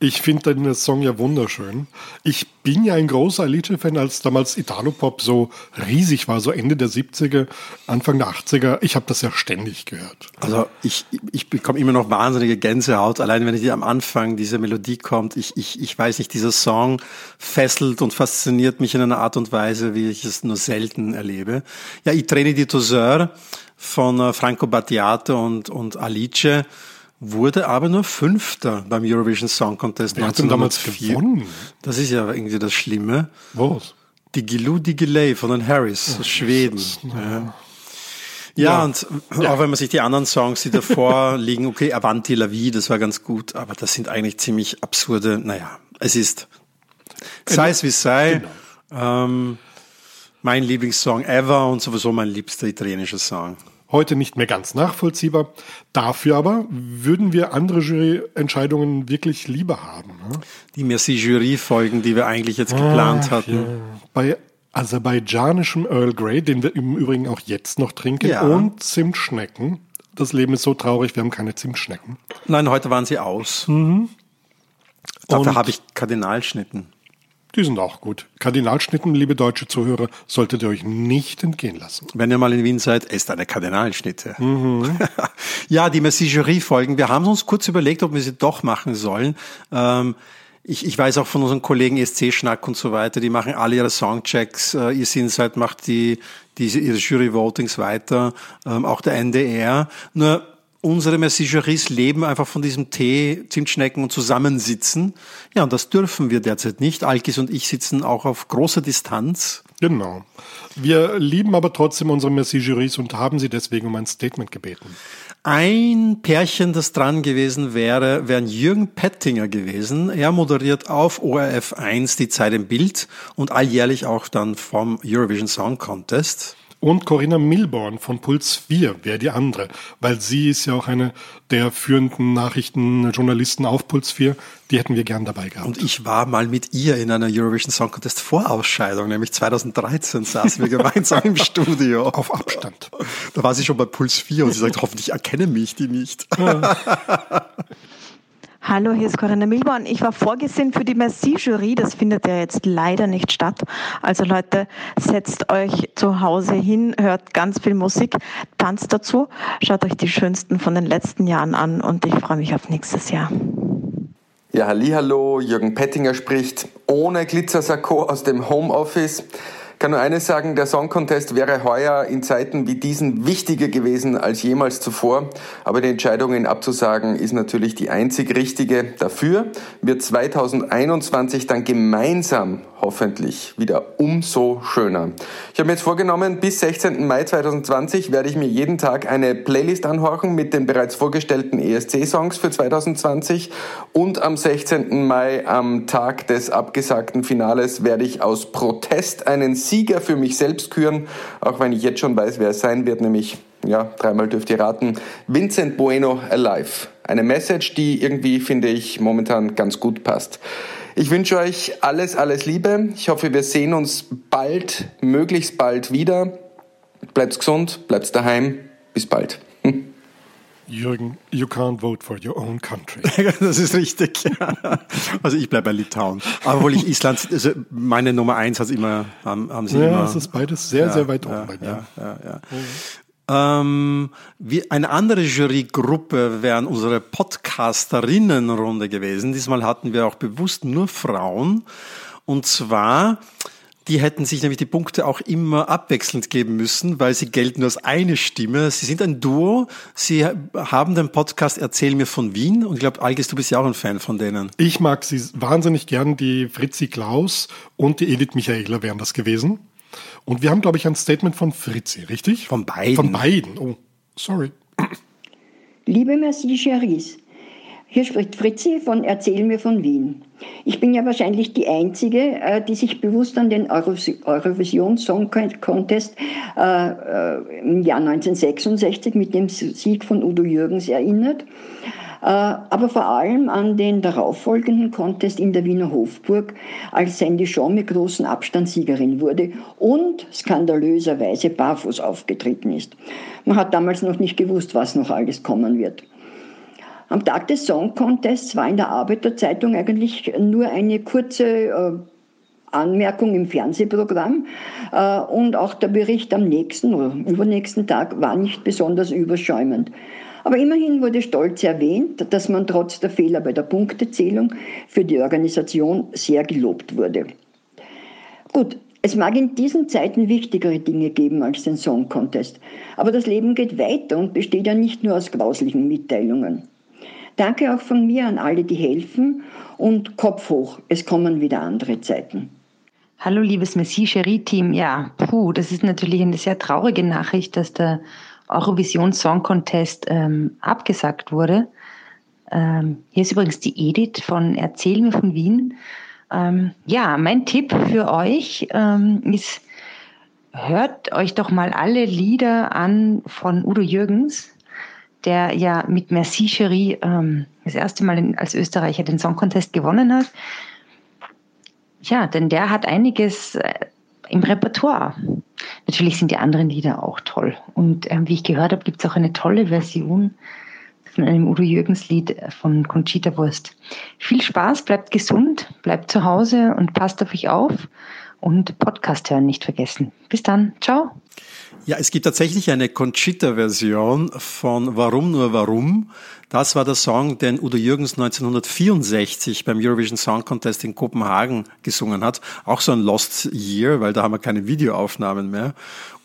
Ich finde den Song ja wunderschön. Ich bin ja ein großer Alice-Fan, als damals Italopop so riesig war, so Ende der 70er, Anfang der 80er. Ich habe das ja ständig gehört. Also ich, ich bekomme immer noch wahnsinnige Gänsehaut, allein wenn die am Anfang diese Melodie kommt. Ich, ich, ich weiß nicht, dieser Song fesselt und fasziniert mich in einer Art und Weise, wie ich es nur selten erlebe. Ja, I treni di Toseur von äh, Franco Battiato und, und Alice wurde aber nur Fünfter beim Eurovision Song Contest Wer hat denn damals 1904. gewonnen? Das ist ja irgendwie das Schlimme. Was? Die Gilou Digilei von den Harris aus Schweden. Ja. Ja, und auch wenn man sich die anderen Songs, die davor [LAUGHS] liegen, okay, Avanti la Vie, das war ganz gut, aber das sind eigentlich ziemlich absurde, naja, es ist, sei es wie es sei, ähm, mein Lieblingssong ever und sowieso mein liebster italienischer Song. Heute nicht mehr ganz nachvollziehbar. Dafür aber würden wir andere Juryentscheidungen wirklich lieber haben. Ne? Die Merci-Jury-Folgen, die wir eigentlich jetzt geplant hatten. Bei aserbaidschanischem Earl Grey, den wir im Übrigen auch jetzt noch trinken, Ja. und Zimtschnecken. Das Leben ist so traurig, wir haben keine Zimtschnecken. Nein, heute waren sie aus. Dafür Mhm. Und- habe ich Kardinalschnitten. Die sind auch gut. Kardinalschnitten, liebe deutsche Zuhörer, solltet ihr euch nicht entgehen lassen. Wenn ihr mal in Wien seid, esst eine Kardinalschnitte. Mhm. [LAUGHS] ja, die Merci-Jury-Folgen. Wir haben uns kurz überlegt, ob wir sie doch machen sollen. Ähm, ich, ich weiß auch von unseren Kollegen ESC-Schnack und so weiter, die machen alle ihre Songchecks. Äh, ihr Sinnseit macht die, diese, ihre Jury-Votings weiter, ähm, auch der NDR. Nur unsere Messageries leben einfach von diesem Tee, Zimtschnecken und Zusammensitzen. Ja, und das dürfen wir derzeit nicht. Alkis und ich sitzen auch auf großer Distanz. Genau. Wir lieben aber trotzdem unsere Messageries und haben sie deswegen um ein Statement gebeten. Ein Pärchen, das dran gewesen wäre, wären Jürgen Pettinger gewesen. Er moderiert auf ORF 1 die Zeit im Bild und alljährlich auch dann vom Eurovision Song Contest. Und Corinna Milborn von Puls 4 wäre die andere, weil sie ist ja auch eine der führenden Nachrichtenjournalisten auf Puls 4. Die hätten wir gern dabei gehabt. Und ich war mal mit ihr in einer Eurovision Song Contest Vorausscheidung, nämlich 2013 saßen wir gemeinsam im Studio. [LAUGHS] Auf Abstand. Da war sie schon bei Puls 4 und sie sagt, hoffentlich erkenne mich die nicht. Ja. Hallo, hier ist Corinna Milborn. Ich war vorgesehen für die Merci-Jury. Das findet ja jetzt leider nicht statt. Also Leute, setzt euch zu Hause hin, hört ganz viel Musik, tanzt dazu, schaut euch die schönsten von den letzten Jahren an und ich freue mich auf nächstes Jahr. Ja, hallo, Jürgen Pettinger spricht ohne Glitzersakko aus dem Homeoffice kann nur eines sagen, der Song Contest wäre heuer in Zeiten wie diesen wichtiger gewesen als jemals zuvor. Aber die Entscheidung, ihn abzusagen, ist natürlich die einzig richtige. Dafür wird 2021 dann gemeinsam hoffentlich wieder umso schöner. Ich habe mir jetzt vorgenommen, bis 16. Mai 2020 werde ich mir jeden Tag eine Playlist anhorchen mit den bereits vorgestellten ESC-Songs für 2020 und am 16. Mai, am Tag des abgesagten Finales, werde ich aus Protest einen Sieger für mich selbst küren, auch wenn ich jetzt schon weiß, wer es sein wird, nämlich, ja, dreimal dürft ihr raten, Vincent Bueno Alive. Eine Message, die irgendwie, finde ich, momentan ganz gut passt. Ich wünsche euch alles, alles Liebe. Ich hoffe, wir sehen uns bald, möglichst bald wieder. Bleibt gesund, bleibt daheim. Bis bald. Jürgen, you can't vote for your own country. [LAUGHS] das ist richtig. [LAUGHS] Also ich bleibe bei Litauen. Aber obwohl ich Island, also meine Nummer eins hat immer, haben, haben sie ja, immer. Ja, es ist beides sehr, ja, sehr weit ja, oben bei mir. Ja, ja, ja. Mhm. Ähm, wie eine andere Jurygruppe wären unsere Podcasterinnenrunde gewesen. Diesmal hatten wir auch bewusst nur Frauen. Und zwar, die hätten sich nämlich die Punkte auch immer abwechselnd geben müssen, weil sie gelten nur als eine Stimme. Sie sind ein Duo. Sie haben den Podcast Erzähl mir von Wien. Und ich glaube, Algis, du bist ja auch ein Fan von denen. Ich mag sie wahnsinnig gern. Die Fritzi Klaus und die Edith Michaela wären das gewesen. Und wir haben, glaube ich, ein Statement von Fritzi, richtig? Von beiden. Von beiden. Oh, sorry. Liebe Merci Cherise, hier spricht Fritzi von Erzähl mir von Wien. Ich bin ja wahrscheinlich die Einzige, äh, die sich bewusst an den Eurovision Song Contest äh, äh, im Jahr 1966 mit dem Sieg von Udo Jürgens erinnert. Aber vor allem an den darauffolgenden Contest in der Wiener Hofburg, als Sandy Shaw mit großem Abstand Siegerin wurde und skandalöserweise barfuß aufgetreten ist. Man hat damals noch nicht gewusst, was noch alles kommen wird. Am Tag des Song Contests war in der Arbeiterzeitung eigentlich nur eine kurze äh, Anmerkung im Fernsehprogramm äh, und auch der Bericht am nächsten oder übernächsten Tag war nicht besonders überschäumend. Aber immerhin wurde stolz erwähnt, dass man trotz der Fehler bei der Punktezählung für die Organisation sehr gelobt wurde. Gut, es mag in diesen Zeiten wichtigere Dinge geben als den Song Contest, aber das Leben geht weiter und besteht ja nicht nur aus grauslichen Mitteilungen. Danke auch von mir an alle, die helfen und Kopf hoch, es kommen wieder andere Zeiten. Hallo liebes Messi-Cherie-Team. Ja, puh, das ist natürlich eine sehr traurige Nachricht, dass der Eurovision Song Contest ähm, abgesagt wurde. Ähm, hier ist übrigens die Edith von Erzähl mir von Wien. Ähm, ja, mein Tipp für euch ähm, ist, hört euch doch mal alle Lieder an von Udo Jürgens, der ja mit Merci Cherie ähm, das erste Mal in, als Österreicher den Song Contest gewonnen hat. Ja, denn der hat einiges äh, im Repertoire. Natürlich sind die anderen Lieder auch toll. Und ähm, wie ich gehört habe, gibt es auch eine tolle Version von einem Udo Jürgens Lied von Conchita Wurst. Viel Spaß, bleibt gesund, bleibt zu Hause und passt auf euch auf und Podcast hören nicht vergessen. Bis dann, ciao. Ja, es gibt tatsächlich eine Conchita-Version von Warum nur Warum. Das war der Song, den Udo Jürgens 1964 beim Eurovision Song Contest in Kopenhagen gesungen hat. Auch so ein Lost Year, weil da haben wir keine Videoaufnahmen mehr.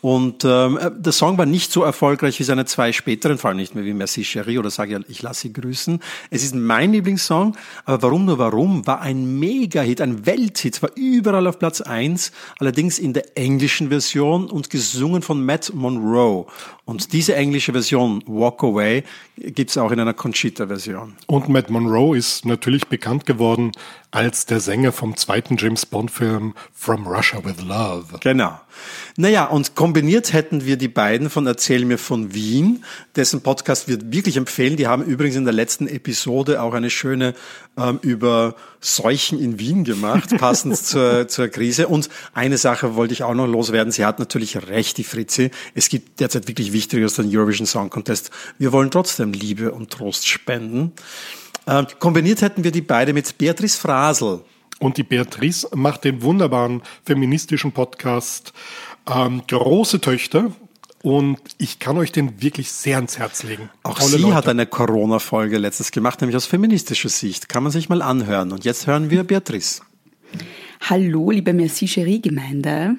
Und ähm, der Song war nicht so erfolgreich wie seine zwei späteren, vor allem nicht mehr wie Merci Chérie oder Sag ja, ich lasse sie grüßen. Es ist mein Lieblingssong, aber Warum nur Warum war ein Mega-Hit, ein Welthit, war überall auf Platz eins, allerdings in der englischen Version und gesungen von Matt Monroe. Und diese englische Version, Walk Away, gibt's auch in einer Conchita-Version. Und Matt Monroe ist natürlich bekannt geworden als der Sänger vom zweiten James Bond-Film From Russia with Love. Genau. Naja, und kombiniert hätten wir die beiden von Erzähl mir von Wien, dessen Podcast wir wirklich empfehlen. Die haben übrigens in der letzten Episode auch eine schöne ähm, über Seuchen in Wien gemacht, [LAUGHS] passend zur, zur Krise. Und eine Sache wollte ich auch noch loswerden. Sie hat natürlich recht, die Fritzi. Es gibt derzeit wirklich Wichtigeres als den Eurovision Song Contest. Wir wollen trotzdem Liebe und Trost spenden. Äh, kombiniert hätten wir die beide mit Beatrice Frasel. Und die Beatrice macht den wunderbaren feministischen Podcast ähm, Große Töchter. Und ich kann euch den wirklich sehr ans Herz legen. Auch Tolle sie Leute. hat eine Corona-Folge letztes gemacht, nämlich aus feministischer Sicht. Kann man sich mal anhören. Und jetzt hören wir Beatrice. Hallo, liebe Merci Cherie Gemeinde.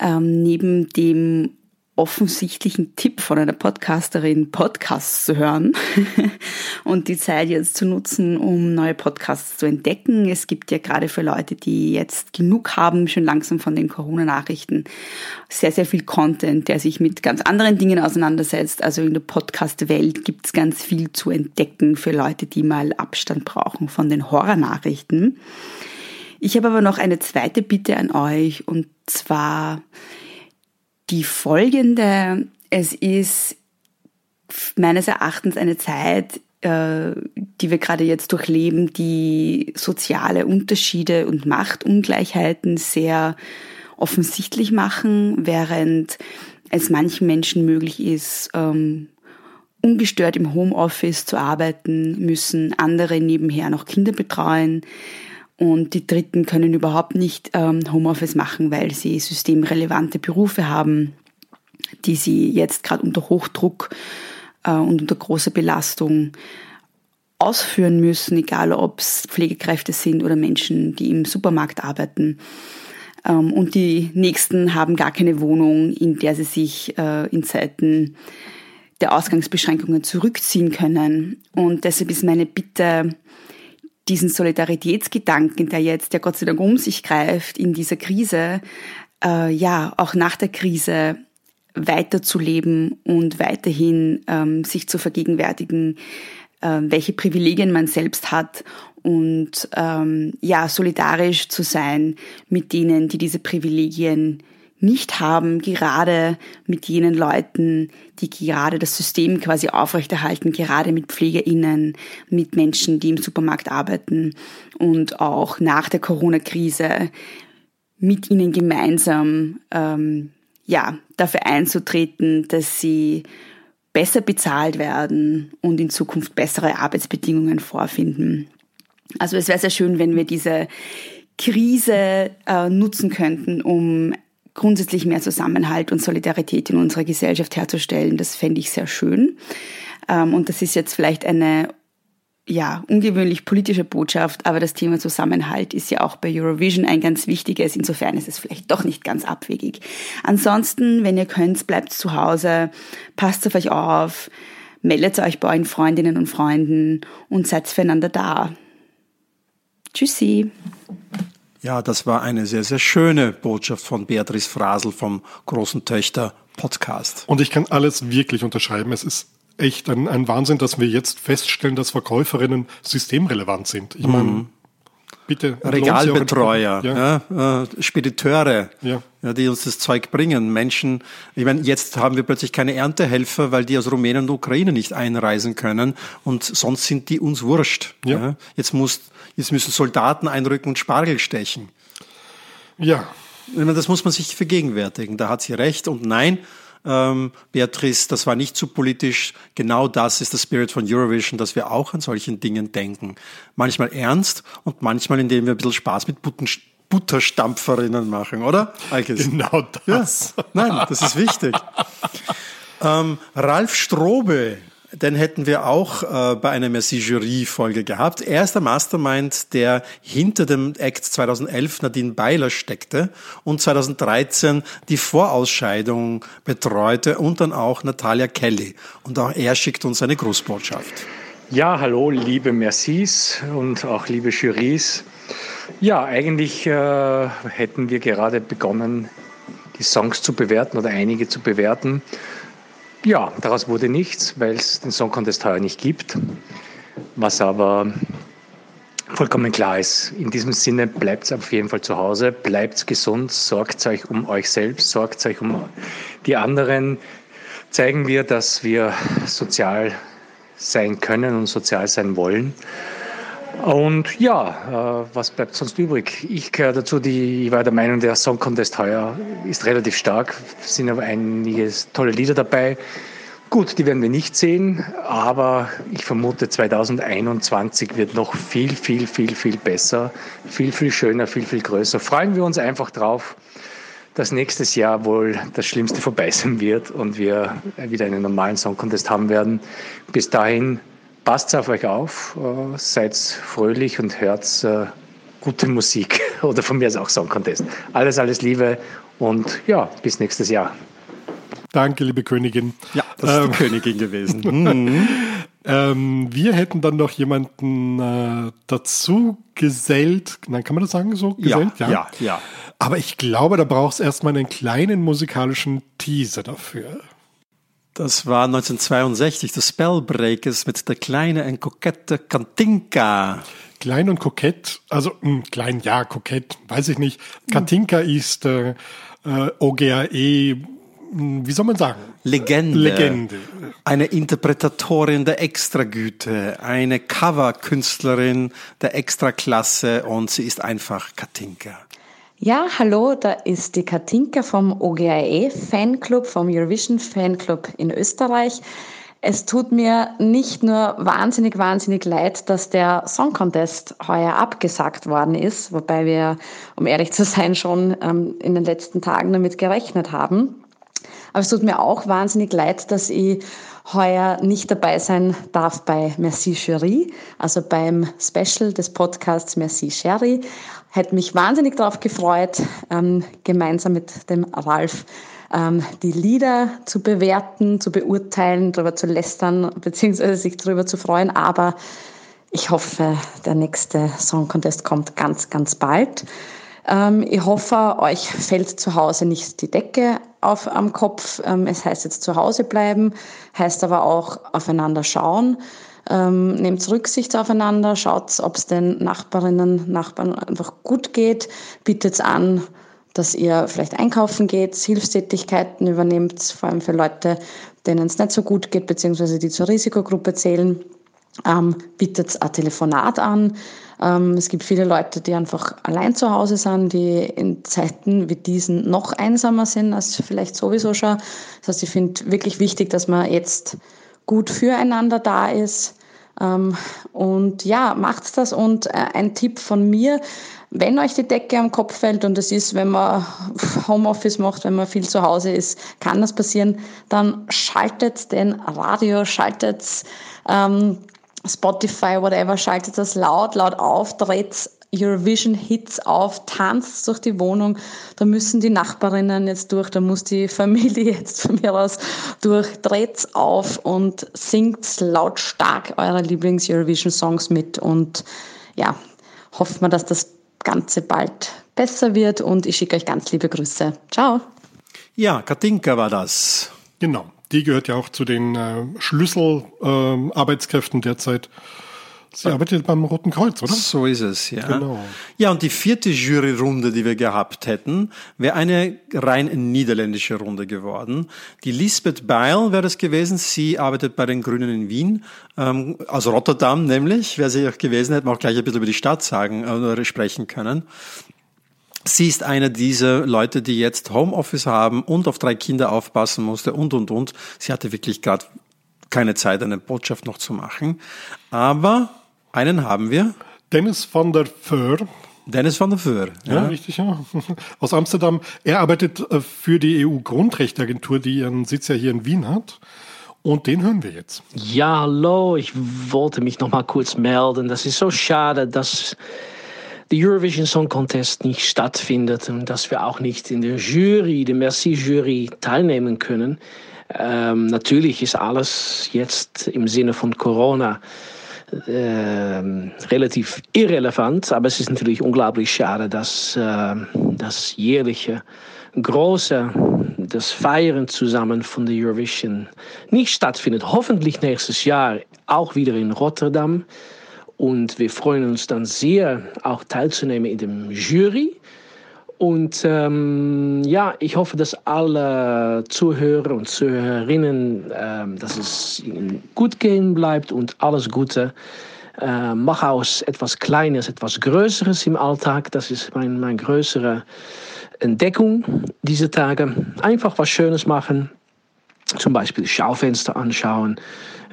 Ähm, neben dem offensichtlichen Tipp von einer Podcasterin, Podcasts zu hören [LAUGHS] und die Zeit jetzt zu nutzen, um neue Podcasts zu entdecken. Es gibt ja gerade für Leute, die jetzt genug haben, schon langsam von den Corona-Nachrichten, sehr, sehr viel Content, der sich mit ganz anderen Dingen auseinandersetzt. Also in der Podcast-Welt gibt es ganz viel zu entdecken für Leute, die mal Abstand brauchen von den Horror-Nachrichten. Ich habe aber noch eine zweite Bitte an euch und zwar, die folgende. Es ist meines Erachtens eine Zeit, äh, die wir gerade jetzt durchleben, die soziale Unterschiede und Machtungleichheiten sehr offensichtlich machen, während es manchen Menschen möglich ist, ähm, ungestört im Homeoffice zu arbeiten, müssen andere nebenher noch Kinder betreuen, und die Dritten können überhaupt nicht ähm, Homeoffice machen, weil sie systemrelevante Berufe haben, die sie jetzt gerade unter Hochdruck äh, und unter großer Belastung ausführen müssen, egal ob es Pflegekräfte sind oder Menschen, die im Supermarkt arbeiten. Ähm, und die Nächsten haben gar keine Wohnung, in der sie sich äh, in Zeiten der Ausgangsbeschränkungen zurückziehen können. Und deshalb ist meine Bitte, diesen Solidaritätsgedanken, der jetzt ja Gott sei Dank um sich greift in dieser Krise, äh, ja, auch nach der Krise weiterzuleben und weiterhin ähm, sich zu vergegenwärtigen, äh, welche Privilegien man selbst hat und ähm, ja, solidarisch zu sein mit denen, die diese Privilegien nicht haben, gerade mit jenen Leuten, die gerade das System quasi aufrechterhalten, gerade mit PflegerInnen, mit Menschen, die im Supermarkt arbeiten und auch nach der Corona-Krise mit ihnen gemeinsam ähm, ja dafür einzutreten, dass sie besser bezahlt werden und in Zukunft bessere Arbeitsbedingungen vorfinden. Also es wäre sehr schön, wenn wir diese Krise äh, nutzen könnten, um grundsätzlich mehr Zusammenhalt und Solidarität in unserer Gesellschaft herzustellen. Das fände ich sehr schön. Ähm, und das ist jetzt vielleicht eine ja, ungewöhnlich politische Botschaft, aber das Thema Zusammenhalt ist ja auch bei Eurovision ein ganz wichtiges. Insofern ist es vielleicht doch nicht ganz abwegig. Ansonsten, wenn ihr könnt, bleibt zu Hause, passt auf euch auf, meldet euch bei euren Freundinnen und Freunden und seid füreinander da. Tschüssi. Ja, das war eine sehr, sehr schöne Botschaft von Beatrice Frasel vom Großen Töchter Podcast. Und ich kann alles wirklich unterschreiben. Es ist echt ein, ein Wahnsinn, dass wir jetzt feststellen, dass Verkäuferinnen systemrelevant sind. Ich meine, mhm. bitte. Regalbetreuer, ja. ja äh, Spediteure, ja. ja. die uns das Zeug bringen. Menschen, ich meine, jetzt haben wir plötzlich keine Erntehelfer, weil die aus Rumänien und Ukraine nicht einreisen können und sonst sind die uns wurscht. Ja. ja. Jetzt muss Jetzt müssen Soldaten einrücken und Spargel stechen. Ja. Das muss man sich vergegenwärtigen. Da hat sie recht. Und nein, ähm, Beatrice, das war nicht zu politisch. Genau das ist der Spirit von Eurovision, dass wir auch an solchen Dingen denken. Manchmal ernst und manchmal, indem wir ein bisschen Spaß mit Butterstampferinnen machen, oder? Alkes? Genau das. Ja. Nein, das ist wichtig. [LAUGHS] ähm, Ralf Strobe den hätten wir auch äh, bei einer Merci-Jury-Folge gehabt. Er ist der Mastermind, der hinter dem Act 2011 Nadine Beiler steckte und 2013 die Vorausscheidung betreute und dann auch Natalia Kelly. Und auch er schickt uns eine Grußbotschaft. Ja, hallo, liebe Mercis und auch liebe Jurys. Ja, eigentlich äh, hätten wir gerade begonnen, die Songs zu bewerten oder einige zu bewerten. Ja, daraus wurde nichts, weil es den Song Contest heuer nicht gibt. Was aber vollkommen klar ist. In diesem Sinne bleibt auf jeden Fall zu Hause, bleibt gesund, sorgt euch um euch selbst, sorgt euch um die anderen. Zeigen wir, dass wir sozial sein können und sozial sein wollen. Und ja, äh, was bleibt sonst übrig? Ich gehöre dazu, die, ich war der Meinung, der Song Contest heuer ist relativ stark, sind aber einige tolle Lieder dabei. Gut, die werden wir nicht sehen, aber ich vermute 2021 wird noch viel, viel, viel, viel besser, viel, viel schöner, viel, viel größer. Freuen wir uns einfach drauf, dass nächstes Jahr wohl das Schlimmste vorbei sein wird und wir wieder einen normalen Song Contest haben werden. Bis dahin passt auf euch auf, äh, seid fröhlich und hört äh, gute Musik [LAUGHS] oder von mir ist auch Song Contest. Alles, alles Liebe und ja, bis nächstes Jahr. Danke, liebe Königin. Ja, das ist ähm, die Königin gewesen. [LAUGHS] Mhm. ähm, wir hätten dann noch jemanden äh, dazu gesellt. Nein, kann man das sagen so? Gesellt? Ja, ja, ja. ja. Aber ich glaube, da braucht es erstmal einen kleinen musikalischen Teaser dafür. Das war 1962, The Spellbreakers mit der kleinen und kokette Kantinka. Klein und kokett, also mh, hm, klein, ja, kokett, weiß ich nicht. Katinka mhm. ist äh, äh, OGAE, hm, wie soll man sagen? Legende. Legende. Eine Interpretatorin der Extragüte, eine Coverkünstlerin der Extraklasse und sie ist einfach Katinka. Ja, hallo, da ist die Katinka vom OGAE Fanclub, vom Eurovision Fanclub in Österreich. Es tut mir nicht nur wahnsinnig, wahnsinnig leid, dass der Song Contest heuer abgesagt worden ist, wobei wir, um ehrlich zu sein, schon ähm, in den letzten Tagen damit gerechnet haben. Aber es tut mir auch wahnsinnig leid, dass ich heuer nicht dabei sein darf bei Merci Cherie, also beim Special des Podcasts Merci Cherie. Hätte mich wahnsinnig darauf gefreut, ähm, gemeinsam mit dem Ralf ähm, die Lieder zu bewerten, zu beurteilen, darüber zu lästern, beziehungsweise sich darüber zu freuen. Aber ich hoffe, der nächste Song Contest kommt ganz, ganz bald. Ähm, ich hoffe, euch fällt zu Hause nicht die Decke auf am Kopf. Ähm, es heißt jetzt zu Hause bleiben, heißt aber auch aufeinander schauen. Ähm, nehmt Rücksicht aufeinander, schaut, ob es den Nachbarinnen, Nachbarn einfach gut geht, bietet an, dass ihr vielleicht einkaufen geht, Hilfstätigkeiten übernehmt, vor allem für Leute, denen es nicht so gut geht, beziehungsweise die zur Risikogruppe zählen. Ähm, bietet ein Telefonat an. Ähm, es gibt viele Leute, die einfach allein zu Hause sind, die in Zeiten wie diesen noch einsamer sind als vielleicht sowieso schon. Das heißt, ich finde wirklich wichtig, dass man jetzt gut füreinander da ist. Ähm, und ja, macht das. Und äh, ein Tipp von mir, wenn euch die Decke am Kopf fällt, und das ist, wenn man [LAUGHS] Homeoffice macht, wenn man viel zu Hause ist, kann das passieren, dann schaltet den Radio, schaltet ähm, Spotify, whatever, schaltet das laut, laut auf, dreht Eurovision Hits auf, tanzt durch die Wohnung. Da müssen die Nachbarinnen jetzt durch, da muss die Familie [LAUGHS] jetzt von mir aus durch. Dreht's auf und singt lautstark eure Lieblings-Eurovision-Songs mit. Und ja, hoffen wir, dass das Ganze bald besser wird. Und ich schicke euch ganz liebe Grüße. Ciao. Ja, Katinka war das. Genau. Die gehört ja auch zu den äh, Schlüsselarbeitskräften äh, derzeit. Sie arbeitet beim Roten Kreuz, oder? So ist es, ja. Genau. Ja, und die vierte Juryrunde, die wir gehabt hätten, wäre eine rein niederländische Runde geworden. Die Lisbeth Beil wäre das gewesen. Sie arbeitet bei den Grünen in Wien, ähm, aus Rotterdam nämlich. Wäre sie auch gewesen, hätten wir auch gleich ein bisschen über die Stadt sagen oder sprechen können. Sie ist eine dieser Leute, die jetzt Homeoffice haben und auf drei Kinder aufpassen musste und, und, und. Sie hatte wirklich gerade keine Zeit, eine Botschaft noch zu machen. Aber einen haben wir. Dennis van der Föhr. Dennis van der Föhr. Ja, ja richtig, ja. [LAUGHS] Aus Amsterdam. Er arbeitet äh, für die EU-Grundrechteagentur, die ihren Sitz ja hier in Wien hat. Und den hören wir jetzt. Ja, hallo. Ich wollte mich noch mal kurz melden. Das ist so schade, dass der Eurovision Song Contest nicht stattfindet und dass wir auch nicht in der Jury, der Merci-Jury, teilnehmen können. Ähm, natürlich ist alles jetzt im Sinne von Corona äh, relativ irrelevant, aber es ist natürlich unglaublich schade, dass äh, das jährliche große das Feiern zusammen von der Eurovision nicht stattfindet. Hoffentlich nächstes Jahr auch wieder in Rotterdam. Und wir freuen uns dann sehr, auch teilzunehmen in dem Jury. Und ähm, ja, ich hoffe, dass alle Zuhörer und Zuhörerinnen, ähm, dass es ihnen gut gehen bleibt und alles Gute. Äh, mach aus etwas Kleines, etwas Größeres im Alltag. Das ist mein, mein größere Entdeckung diese Tage. Einfach was Schönes machen. Zum Beispiel Schaufenster anschauen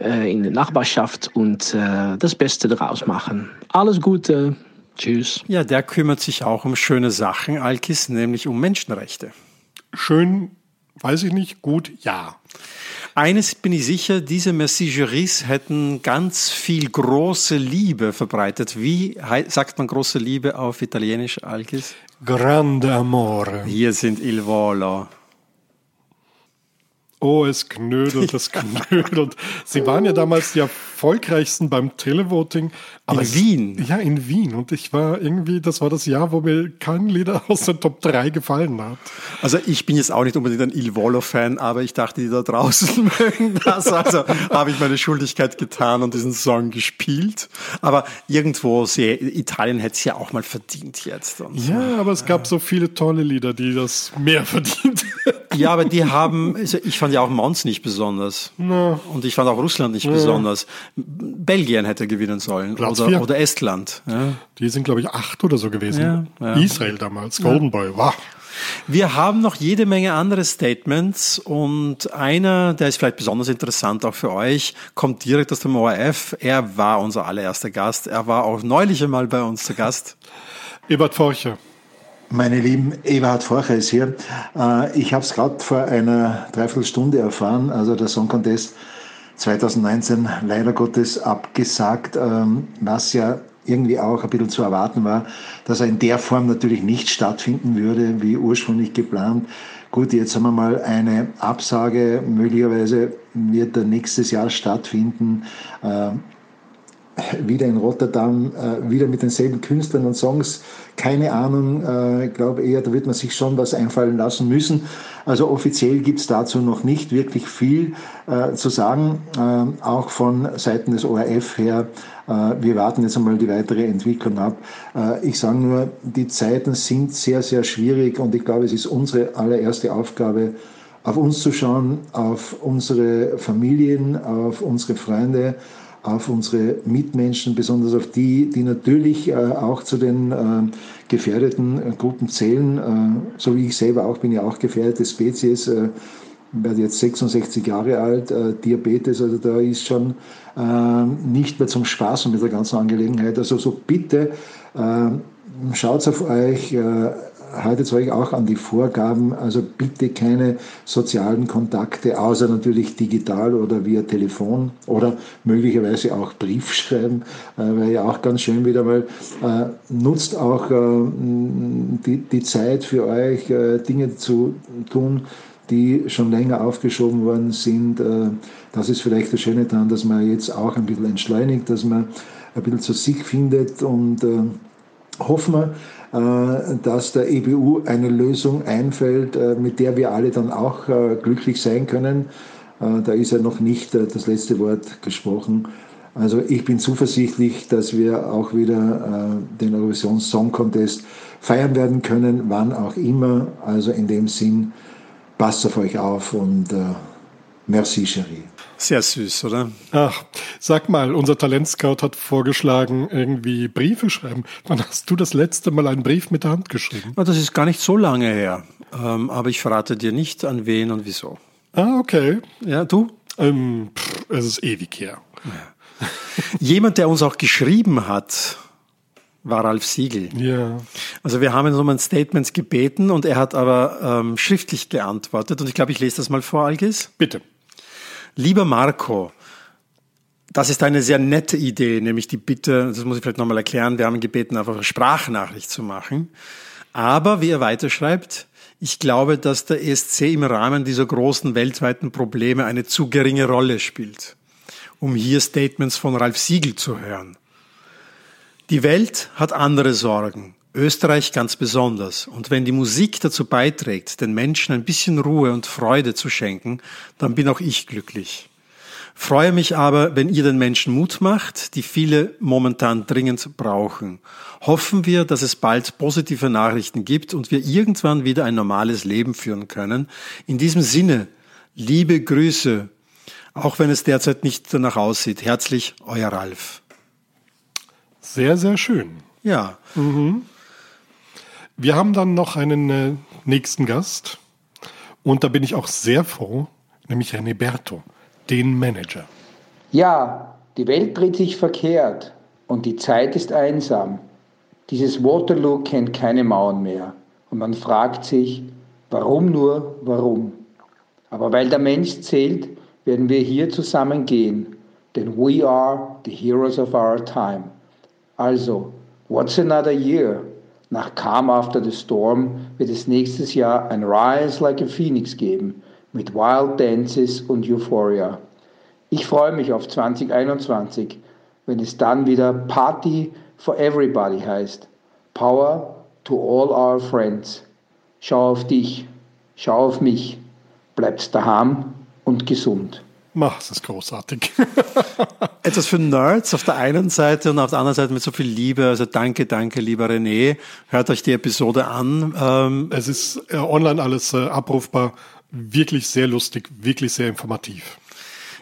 äh, in der Nachbarschaft und äh, das Beste daraus machen. Alles Gute. Tschüss. Ja, der kümmert sich auch um schöne Sachen, Alkis, nämlich um Menschenrechte. Schön, weiß ich nicht, gut, ja. Eines bin ich sicher, diese Merci-Juries hätten ganz viel große Liebe verbreitet. Wie sagt man große Liebe auf Italienisch, Alkis? Grande amore. Hier sind Il Volo. Oh, es knödelt, es [LAUGHS] knödelt. Sie waren ja damals die erfolgreichsten beim Televoting. In Wien? Ja, in Wien. Und ich war irgendwie, das war das Jahr, wo mir kein Lieder aus der Top 3 gefallen hat. Also ich bin jetzt auch nicht unbedingt ein Il Volo-Fan, aber ich dachte, die da draußen [LAUGHS] mögen das. Also habe ich meine Schuldigkeit getan und diesen Song gespielt. Aber irgendwo, sehr, Italien hätte es ja auch mal verdient jetzt. Ja, aber es gab so viele tolle Lieder, die das mehr [LAUGHS] verdient hätten. Ja, aber die haben, also ich fand ja auch Mons nicht besonders. No. Und ich fand auch Russland nicht no. besonders. Belgien hätte gewinnen sollen. Platz oder, oder Estland. Ja. Die sind, glaube ich, acht oder so gewesen. Ja, ja. Israel damals, Golden Boy. Wow. Wir haben noch jede Menge andere Statements und einer, der ist vielleicht besonders interessant auch für euch, kommt direkt aus dem ORF. Er war unser allererster Gast. Er war auch neulich einmal bei uns zu Gast. Ebert Forcher. Meine Lieben, Eberhard Forcher ist hier. Äh, ich habe es gerade vor einer Dreiviertelstunde erfahren, also der Song Contest 2019 leider Gottes abgesagt, ähm, was ja irgendwie auch ein bisschen zu erwarten war, dass er in der Form natürlich nicht stattfinden würde, wie ursprünglich geplant. Gut, jetzt haben wir mal eine Absage, möglicherweise wird er nächstes Jahr stattfinden. [LAUGHS] Wieder in Rotterdam, äh, wieder mit denselben Künstlern und Songs. Keine Ahnung, äh, glaube eher, da wird man sich schon was einfallen lassen müssen. Also offiziell gibt es dazu noch nicht wirklich viel äh, zu sagen, äh, auch von Seiten des ORF her. Äh, wir warten jetzt einmal die weitere Entwicklung ab. Äh, ich sage nur, die Zeiten sind sehr, sehr schwierig und ich glaube, es ist unsere allererste Aufgabe, auf uns zu schauen, auf unsere Familien, auf unsere Freunde, auf unsere Mitmenschen, besonders auf die, die natürlich äh, auch zu den äh, gefährdeten äh, Gruppen zählen. Äh, so wie ich selber auch bin ja auch gefährdete Spezies. Werde jetzt 66 Jahre alt, Diabetes, also da ist schon nicht mehr zum Spaß mit der ganzen Angelegenheit. Also so bitte schaut auf euch, haltet euch auch an die Vorgaben, also bitte keine sozialen Kontakte, außer natürlich digital oder via Telefon oder möglicherweise auch Brief schreiben, äh, wäre ja auch ganz schön wieder mal. Äh, nutzt auch äh, die, die Zeit für euch, äh, Dinge zu tun, die schon länger aufgeschoben worden sind. Äh, das ist vielleicht das Schöne daran, dass man jetzt auch ein bisschen entschleunigt, dass man ein bisschen zu sich findet und hoffen wir, dass der EBU eine Lösung einfällt, äh, mit der wir alle dann auch äh, glücklich sein können. Da ist ja noch nicht das letzte Wort gesprochen. Also ich bin zuversichtlich, dass wir auch wieder den Eurovision Song Contest feiern werden können, wann auch immer. Also in dem Sinn, passt auf euch auf und merci, chérie. Sehr süß, oder? Ach, sag mal, unser Talentscout hat vorgeschlagen, irgendwie Briefe schreiben. Wann hast du das letzte Mal einen Brief mit der Hand geschrieben? Das ist gar nicht so lange her. Ähm, aber ich verrate dir nicht, an wen und wieso. Ah, okay. Ja, du? Ähm, pff, es ist ewig her. Ja. Jemand, der uns auch geschrieben hat, war Ralf Siegel. Ja. Also wir haben ihn um ein Statement gebeten und er hat aber ähm, schriftlich geantwortet. Und ich glaube, ich lese das mal vor, Algis. Bitte. Lieber Marco, das ist eine sehr nette Idee, nämlich die Bitte, das muss ich vielleicht nochmal erklären, wir haben gebeten, einfach eine Sprachnachricht zu machen. Aber wie er weiterschreibt, ich glaube, dass der ESC im Rahmen dieser großen weltweiten Probleme eine zu geringe Rolle spielt, um hier Statements von Ralf Siegel zu hören. Die Welt hat andere Sorgen, Österreich ganz besonders. Und wenn die Musik dazu beiträgt, den Menschen ein bisschen Ruhe und Freude zu schenken, dann bin auch ich glücklich. Freue mich aber, wenn ihr den Menschen Mut macht, die viele momentan dringend brauchen. Hoffen wir, dass es bald positive Nachrichten gibt und wir irgendwann wieder ein normales Leben führen können. In diesem Sinne, liebe Grüße, auch wenn es derzeit nicht danach aussieht. Herzlich, euer Ralf. Sehr, sehr schön. Ja. Mhm. Wir haben dann noch einen äh, nächsten Gast. Und da bin ich auch sehr froh, nämlich René Berto, den Manager. Ja, die Welt dreht sich verkehrt und die Zeit ist einsam. Dieses Waterloo kennt keine Mauern mehr. Und man fragt sich, warum nur, warum? Aber weil der Mensch zählt, werden wir hier zusammen gehen. Denn we are the heroes of our time. Also, what's another year? Nach Calm After the Storm wird es nächstes Jahr ein Rise Like a Phoenix geben, mit Wild Dances und Euphoria. Ich freue mich auf 2021, wenn es dann wieder Party for Everybody heißt. Power to all our friends. Schau auf dich, schau auf mich, bleibst daheim und gesund. Mach, das ist großartig. [LAUGHS] Etwas für Nerds auf der einen Seite und auf der anderen Seite mit so viel Liebe. Also danke, danke, lieber René. Hört euch die Episode an. Ähm es ist äh, online alles äh, abrufbar. Wirklich sehr lustig, wirklich sehr informativ.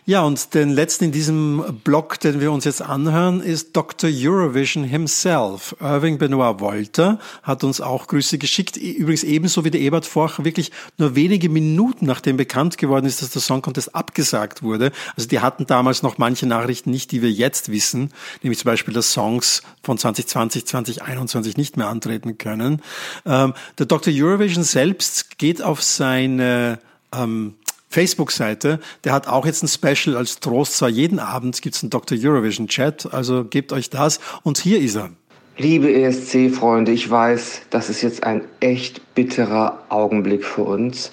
Ja, und den letzten in diesem Blog, den wir uns jetzt anhören, ist Dr. Eurovision himself. Irving Benoit Wolter hat uns auch Grüße geschickt. Übrigens ebenso wie der Ebert Forch, wirklich nur wenige Minuten nachdem bekannt geworden ist, dass der Song Contest abgesagt wurde. Also die hatten damals noch manche Nachrichten nicht, die wir jetzt wissen, nämlich zum Beispiel, dass Songs von 2020, 2021 nicht mehr antreten können. Ähm, der Dr. Eurovision selbst geht auf seine ähm, Facebook-Seite, der hat auch jetzt ein Special als Trost. Zwar jeden Abend gibt es einen Dr. Eurovision Chat, also gebt euch das. Und hier ist er. Liebe ESC-Freunde, ich weiß, das ist jetzt ein echt bitterer Augenblick für uns.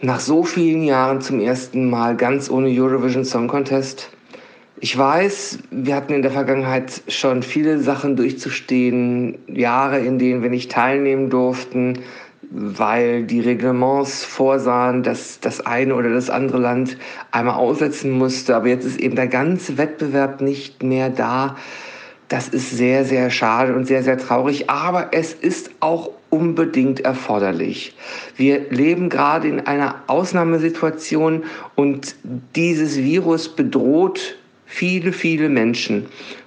Nach so vielen Jahren zum ersten Mal ganz ohne Eurovision Song Contest. Ich weiß, wir hatten in der Vergangenheit schon viele Sachen durchzustehen, Jahre, in denen wir nicht teilnehmen durften, weil die Reglements vorsahen, dass das eine oder das andere Land einmal aussetzen musste. Aber jetzt ist eben der ganze Wettbewerb nicht mehr da. Das ist sehr, sehr schade und sehr, sehr traurig. Aber es ist auch unbedingt erforderlich. Wir leben gerade in einer Ausnahmesituation und dieses Virus bedroht viele, viele Menschen.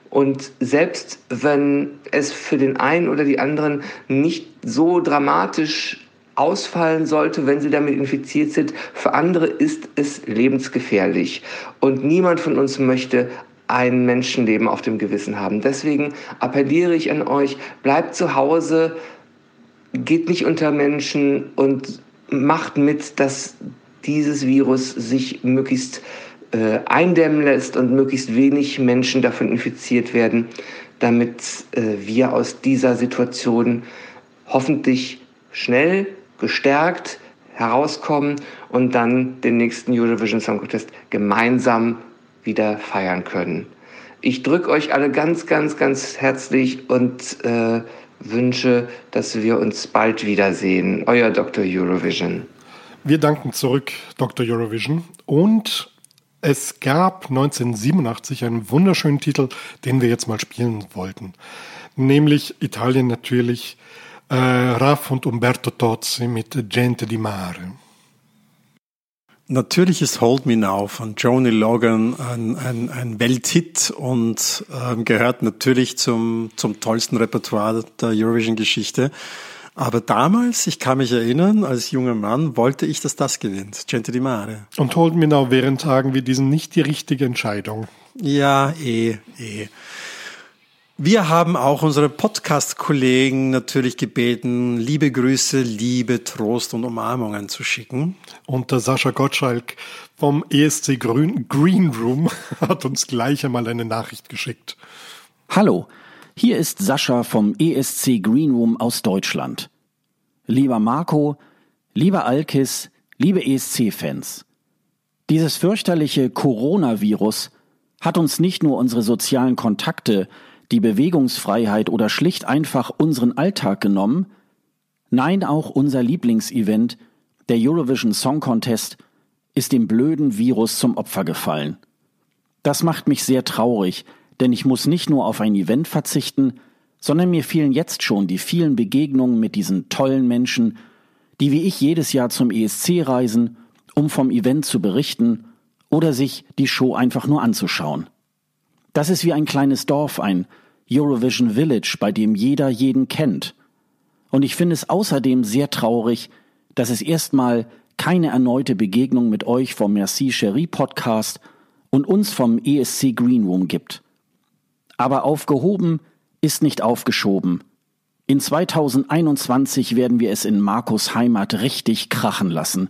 Und selbst wenn es für den einen oder die anderen nicht so dramatisch ausfallen sollte, wenn sie damit infiziert sind, für andere ist es lebensgefährlich. Und niemand von uns möchte ein Menschenleben auf dem Gewissen haben. Deswegen appelliere ich an euch, bleibt zu Hause, geht nicht unter Menschen und macht mit, dass dieses Virus sich möglichst äh, eindämmen lässt und möglichst wenig Menschen davon infiziert werden, damit äh, wir aus dieser Situation hoffentlich schnell gestärkt herauskommen und dann den nächsten Eurovision Song Contest gemeinsam wieder feiern können. Ich drücke euch alle ganz, ganz, ganz herzlich und äh, wünsche, dass wir uns bald wiedersehen. Euer Dr. Eurovision. Wir danken zurück, Dr. Eurovision. Und es gab 1987 einen wunderschönen Titel, den wir jetzt mal spielen wollten. Nämlich Italien natürlich äh, Raff und Umberto Tozzi mit Gente di Mare. Natürlich ist Hold Me Now von Joni Logan ein, ein, ein Welthit und äh, gehört natürlich zum, zum tollsten Repertoire der Eurovision-Geschichte. Aber damals, ich kann mich erinnern, als junger Mann wollte ich, dass das gewinnt. Gente di Mare. Und Hold Me Now während Tagen wie diesen nicht die richtige Entscheidung. Ja, eh, eh. Wir haben auch unsere Podcast-Kollegen natürlich gebeten, liebe Grüße, Liebe, Trost und Umarmungen zu schicken. Und der Sascha Gottschalk vom ESC Green Room [LAUGHS] hat uns gleich einmal eine Nachricht geschickt. Hallo, hier ist Sascha vom ESC Green Room aus Deutschland. Lieber Marco, lieber Alkis, liebe ESC-Fans. Dieses fürchterliche Coronavirus hat uns nicht nur unsere sozialen Kontakte, die Bewegungsfreiheit oder schlicht einfach unseren Alltag genommen, nein auch unser Lieblingsevent, der Eurovision Song Contest, ist dem blöden Virus zum Opfer gefallen. Das macht mich sehr traurig, denn ich muss nicht nur auf ein Event verzichten, sondern mir fehlen jetzt schon die vielen Begegnungen mit diesen tollen Menschen, die wie ich jedes Jahr zum ESC reisen, um vom Event zu berichten oder sich die Show einfach nur anzuschauen. Das ist wie ein kleines Dorf, ein Eurovision Village, bei dem jeder jeden kennt. Und ich finde es außerdem sehr traurig, dass es erstmal keine erneute Begegnung mit euch vom Merci Cherie Podcast und uns vom ESC Green Room gibt. Aber aufgehoben ist nicht aufgeschoben. In 2021 werden wir es in Markus Heimat richtig krachen lassen.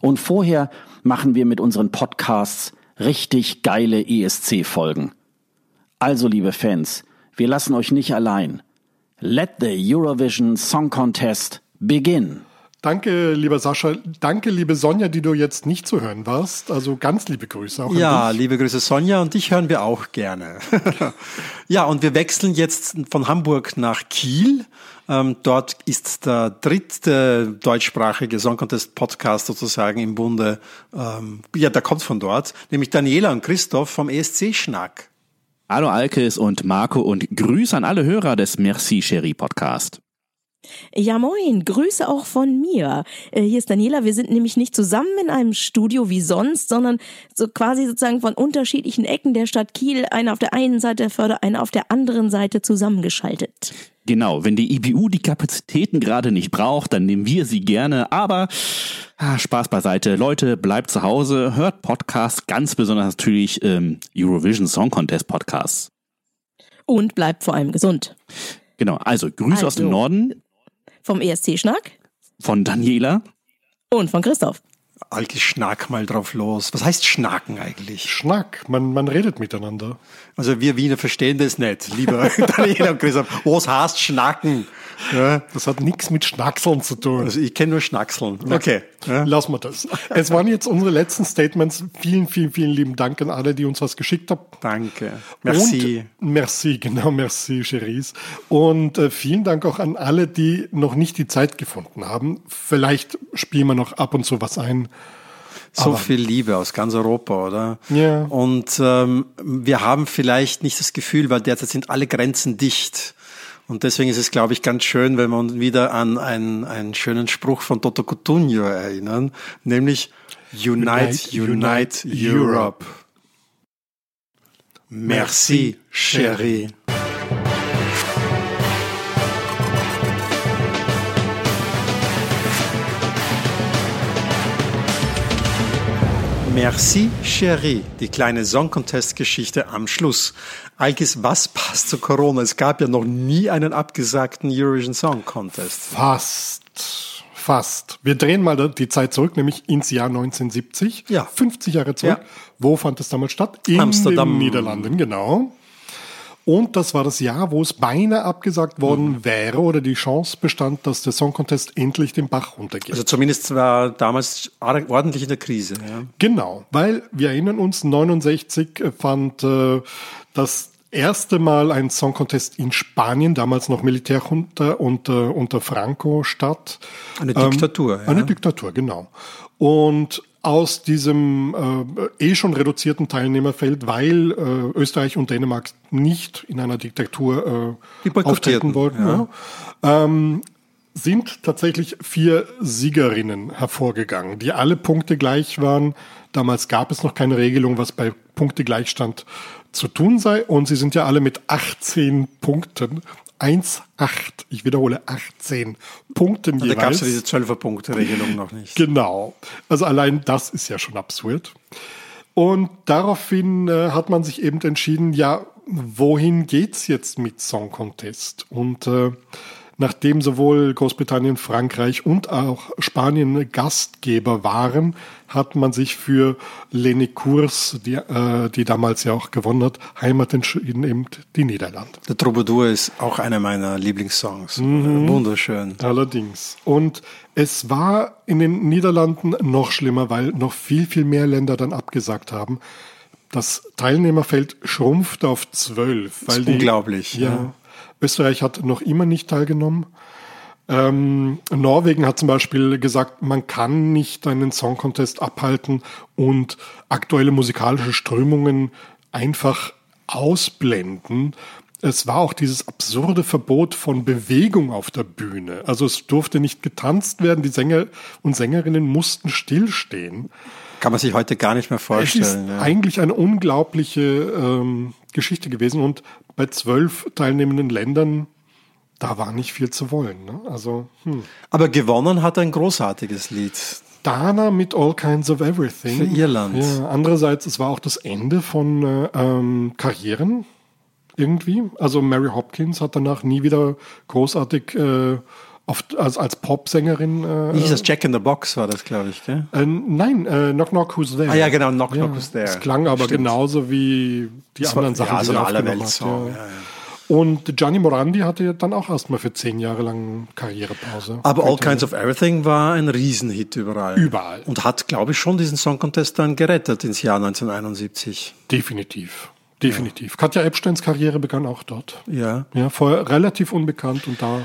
Und vorher machen wir mit unseren Podcasts richtig geile ESC-Folgen. Also, liebe Fans, wir lassen euch nicht allein. Let the Eurovision Song Contest begin. Danke, lieber Sascha. Danke, liebe Sonja, die du jetzt nicht zu hören warst. Also ganz liebe Grüße auch. Ja, liebe Grüße Sonja und dich hören wir auch gerne. [LAUGHS] ja, und wir wechseln jetzt von Hamburg nach Kiel. Ähm, dort ist der dritte deutschsprachige Song Contest Podcast sozusagen im Bunde. Ähm, ja, der kommt von dort, nämlich Daniela und Christoph vom ESC Schnack. Hallo Alkes und Marco und Grüße an alle Hörer des Merci Cherie Podcast. Ja, moin, Grüße auch von mir. Äh, hier ist Daniela. Wir sind nämlich nicht zusammen in einem Studio wie sonst, sondern so quasi sozusagen von unterschiedlichen Ecken der Stadt Kiel, einer auf der einen Seite der Förder, einer auf der anderen Seite zusammengeschaltet. Genau, wenn die IBU die Kapazitäten gerade nicht braucht, dann nehmen wir sie gerne. Aber ah, Spaß beiseite. Leute, bleibt zu Hause, hört Podcasts, ganz besonders natürlich ähm, Eurovision Song Contest Podcasts. Und bleibt vor allem gesund. Genau, also Grüße also, aus dem Norden. Vom ESC-Schnack. Von Daniela. Und von Christoph. Alki, schnack mal drauf los. Was heißt schnacken eigentlich? Schnack, man, man redet miteinander. Also wir Wiener verstehen das nicht, lieber [LAUGHS] Daniela und Christoph. Was heißt schnacken? Ja. Das hat nichts mit Schnackseln zu tun. Also ich kenne nur Schnackseln. Okay. Ja. Lassen wir das. Es waren jetzt unsere letzten Statements. Vielen, vielen, vielen lieben Dank an alle, die uns was geschickt haben. Danke. Merci. Und merci, genau, merci, Cherise. Und äh, vielen Dank auch an alle, die noch nicht die Zeit gefunden haben. Vielleicht spielen wir noch ab und zu was ein. So Aber viel Liebe aus ganz Europa, oder? Ja. Und ähm, wir haben vielleicht nicht das Gefühl, weil derzeit sind alle Grenzen dicht. Und deswegen ist es, glaube ich, ganz schön, wenn wir uns wieder an einen, einen schönen Spruch von Toto Cutugno erinnern, nämlich Unite, Unite, Unite Europe. Merci, chérie. Merci, Chérie, die kleine Song Contest Geschichte am Schluss. Alkis, was passt zu Corona? Es gab ja noch nie einen abgesagten Eurovision Song Contest. Fast. Fast. Wir drehen mal die Zeit zurück, nämlich ins Jahr 1970. Ja. 50 Jahre zurück. Ja. Wo fand es damals statt? In Amsterdam. den Niederlanden, genau. Und das war das Jahr, wo es beinahe abgesagt worden mhm. wäre oder die Chance bestand, dass der Song Contest endlich den Bach runtergeht. Also zumindest war damals ordentlich in der Krise. Ja. Genau, weil wir erinnern uns, 69 fand äh, das erste Mal ein Song Contest in Spanien, damals noch Militärjunta unter, unter Franco statt. Eine Diktatur. Ähm, ja. Eine Diktatur, genau. Und aus diesem äh, eh schon reduzierten Teilnehmerfeld, weil äh, Österreich und Dänemark nicht in einer Diktatur äh, auftreten wollten, ja. Ja, ähm, sind tatsächlich vier Siegerinnen hervorgegangen, die alle Punkte gleich waren. Damals gab es noch keine Regelung, was bei Punktegleichstand zu tun sei. Und sie sind ja alle mit 18 Punkten 1, 8, ich wiederhole 18 Punkten jeweils. Da gab es ja diese 12er-Punkte-Regelung noch nicht. Genau. Also allein das ist ja schon absurd. Und daraufhin äh, hat man sich eben entschieden, ja, wohin geht's jetzt mit Song Contest? Und äh, nachdem sowohl Großbritannien, Frankreich und auch Spanien Gastgeber waren, hat man sich für Leni Kurs, die, äh, die damals ja auch gewonnen hat, Heimat entschieden, eben die Niederlande. Der Troubadour ist auch einer meiner Lieblingssongs. Mhm. Wunderschön. Allerdings. Und es war in den Niederlanden noch schlimmer, weil noch viel, viel mehr Länder dann abgesagt haben. Das Teilnehmerfeld schrumpft auf zwölf. Weil die, unglaublich. Ja, ja. Österreich hat noch immer nicht teilgenommen. Ähm, Norwegen hat zum Beispiel gesagt, man kann nicht einen Song Contest abhalten und aktuelle musikalische Strömungen einfach ausblenden. Es war auch dieses absurde Verbot von Bewegung auf der Bühne. Also es durfte nicht getanzt werden, die Sänger und Sängerinnen mussten stillstehen. Kann man sich heute gar nicht mehr vorstellen. Es ist ja. eigentlich eine unglaubliche ähm, Geschichte gewesen und bei zwölf teilnehmenden Ländern, da war nicht viel zu wollen. Ne? Also, hm. Aber gewonnen hat ein großartiges Lied. Dana mit All Kinds of Everything. Für Irland. Ja, andererseits, es war auch das Ende von äh, ähm, Karrieren irgendwie. Also Mary Hopkins hat danach nie wieder großartig äh, oft als, als Popsängerin. Äh, Wie hieß das? Jack in the Box war das, glaube ich, gell? Äh, nein, äh, Knock Knock Who's There. Ah ja, genau, Knock Knock Who's There. Es klang aber Stimmt. genauso wie die das anderen war, Sachen, ja, die so sie aufgenommen hat. Ja. Ja, Und Gianni Morandi hatte dann auch erstmal für zehn Jahre lang Karrierepause. Aber All Kinds of Everything war ein Riesenhit überall. Überall. Und hat, glaube ich, schon diesen Song Contest dann gerettet ins Jahr 1971. Definitiv. Definitiv. Ja. Katja Epsteins Karriere begann auch dort. Ja. Ja, vorher relativ unbekannt und da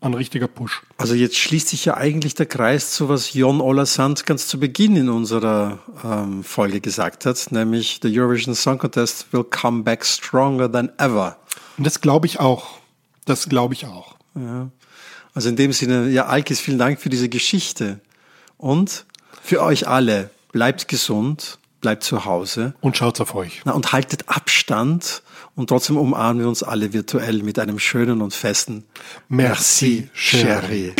ein richtiger Push. Also jetzt schließt sich ja eigentlich der Kreis zu, was Jon Sand ganz zu Beginn in unserer ähm, Folge gesagt hat, nämlich the Eurovision Song Contest will come back stronger than ever. Und das glaube ich auch. Das glaube ich auch. Ja. Also in dem Sinne, ja, Alkis, vielen Dank für diese Geschichte. Und für euch alle, bleibt gesund, bleibt zu Hause. Und schaut auf euch. Na, und haltet Abstand und trotzdem umarmen wir uns alle virtuell mit einem schönen und festen Merci, Chérie.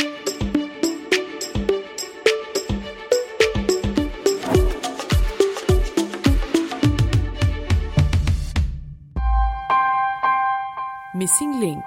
Missing Link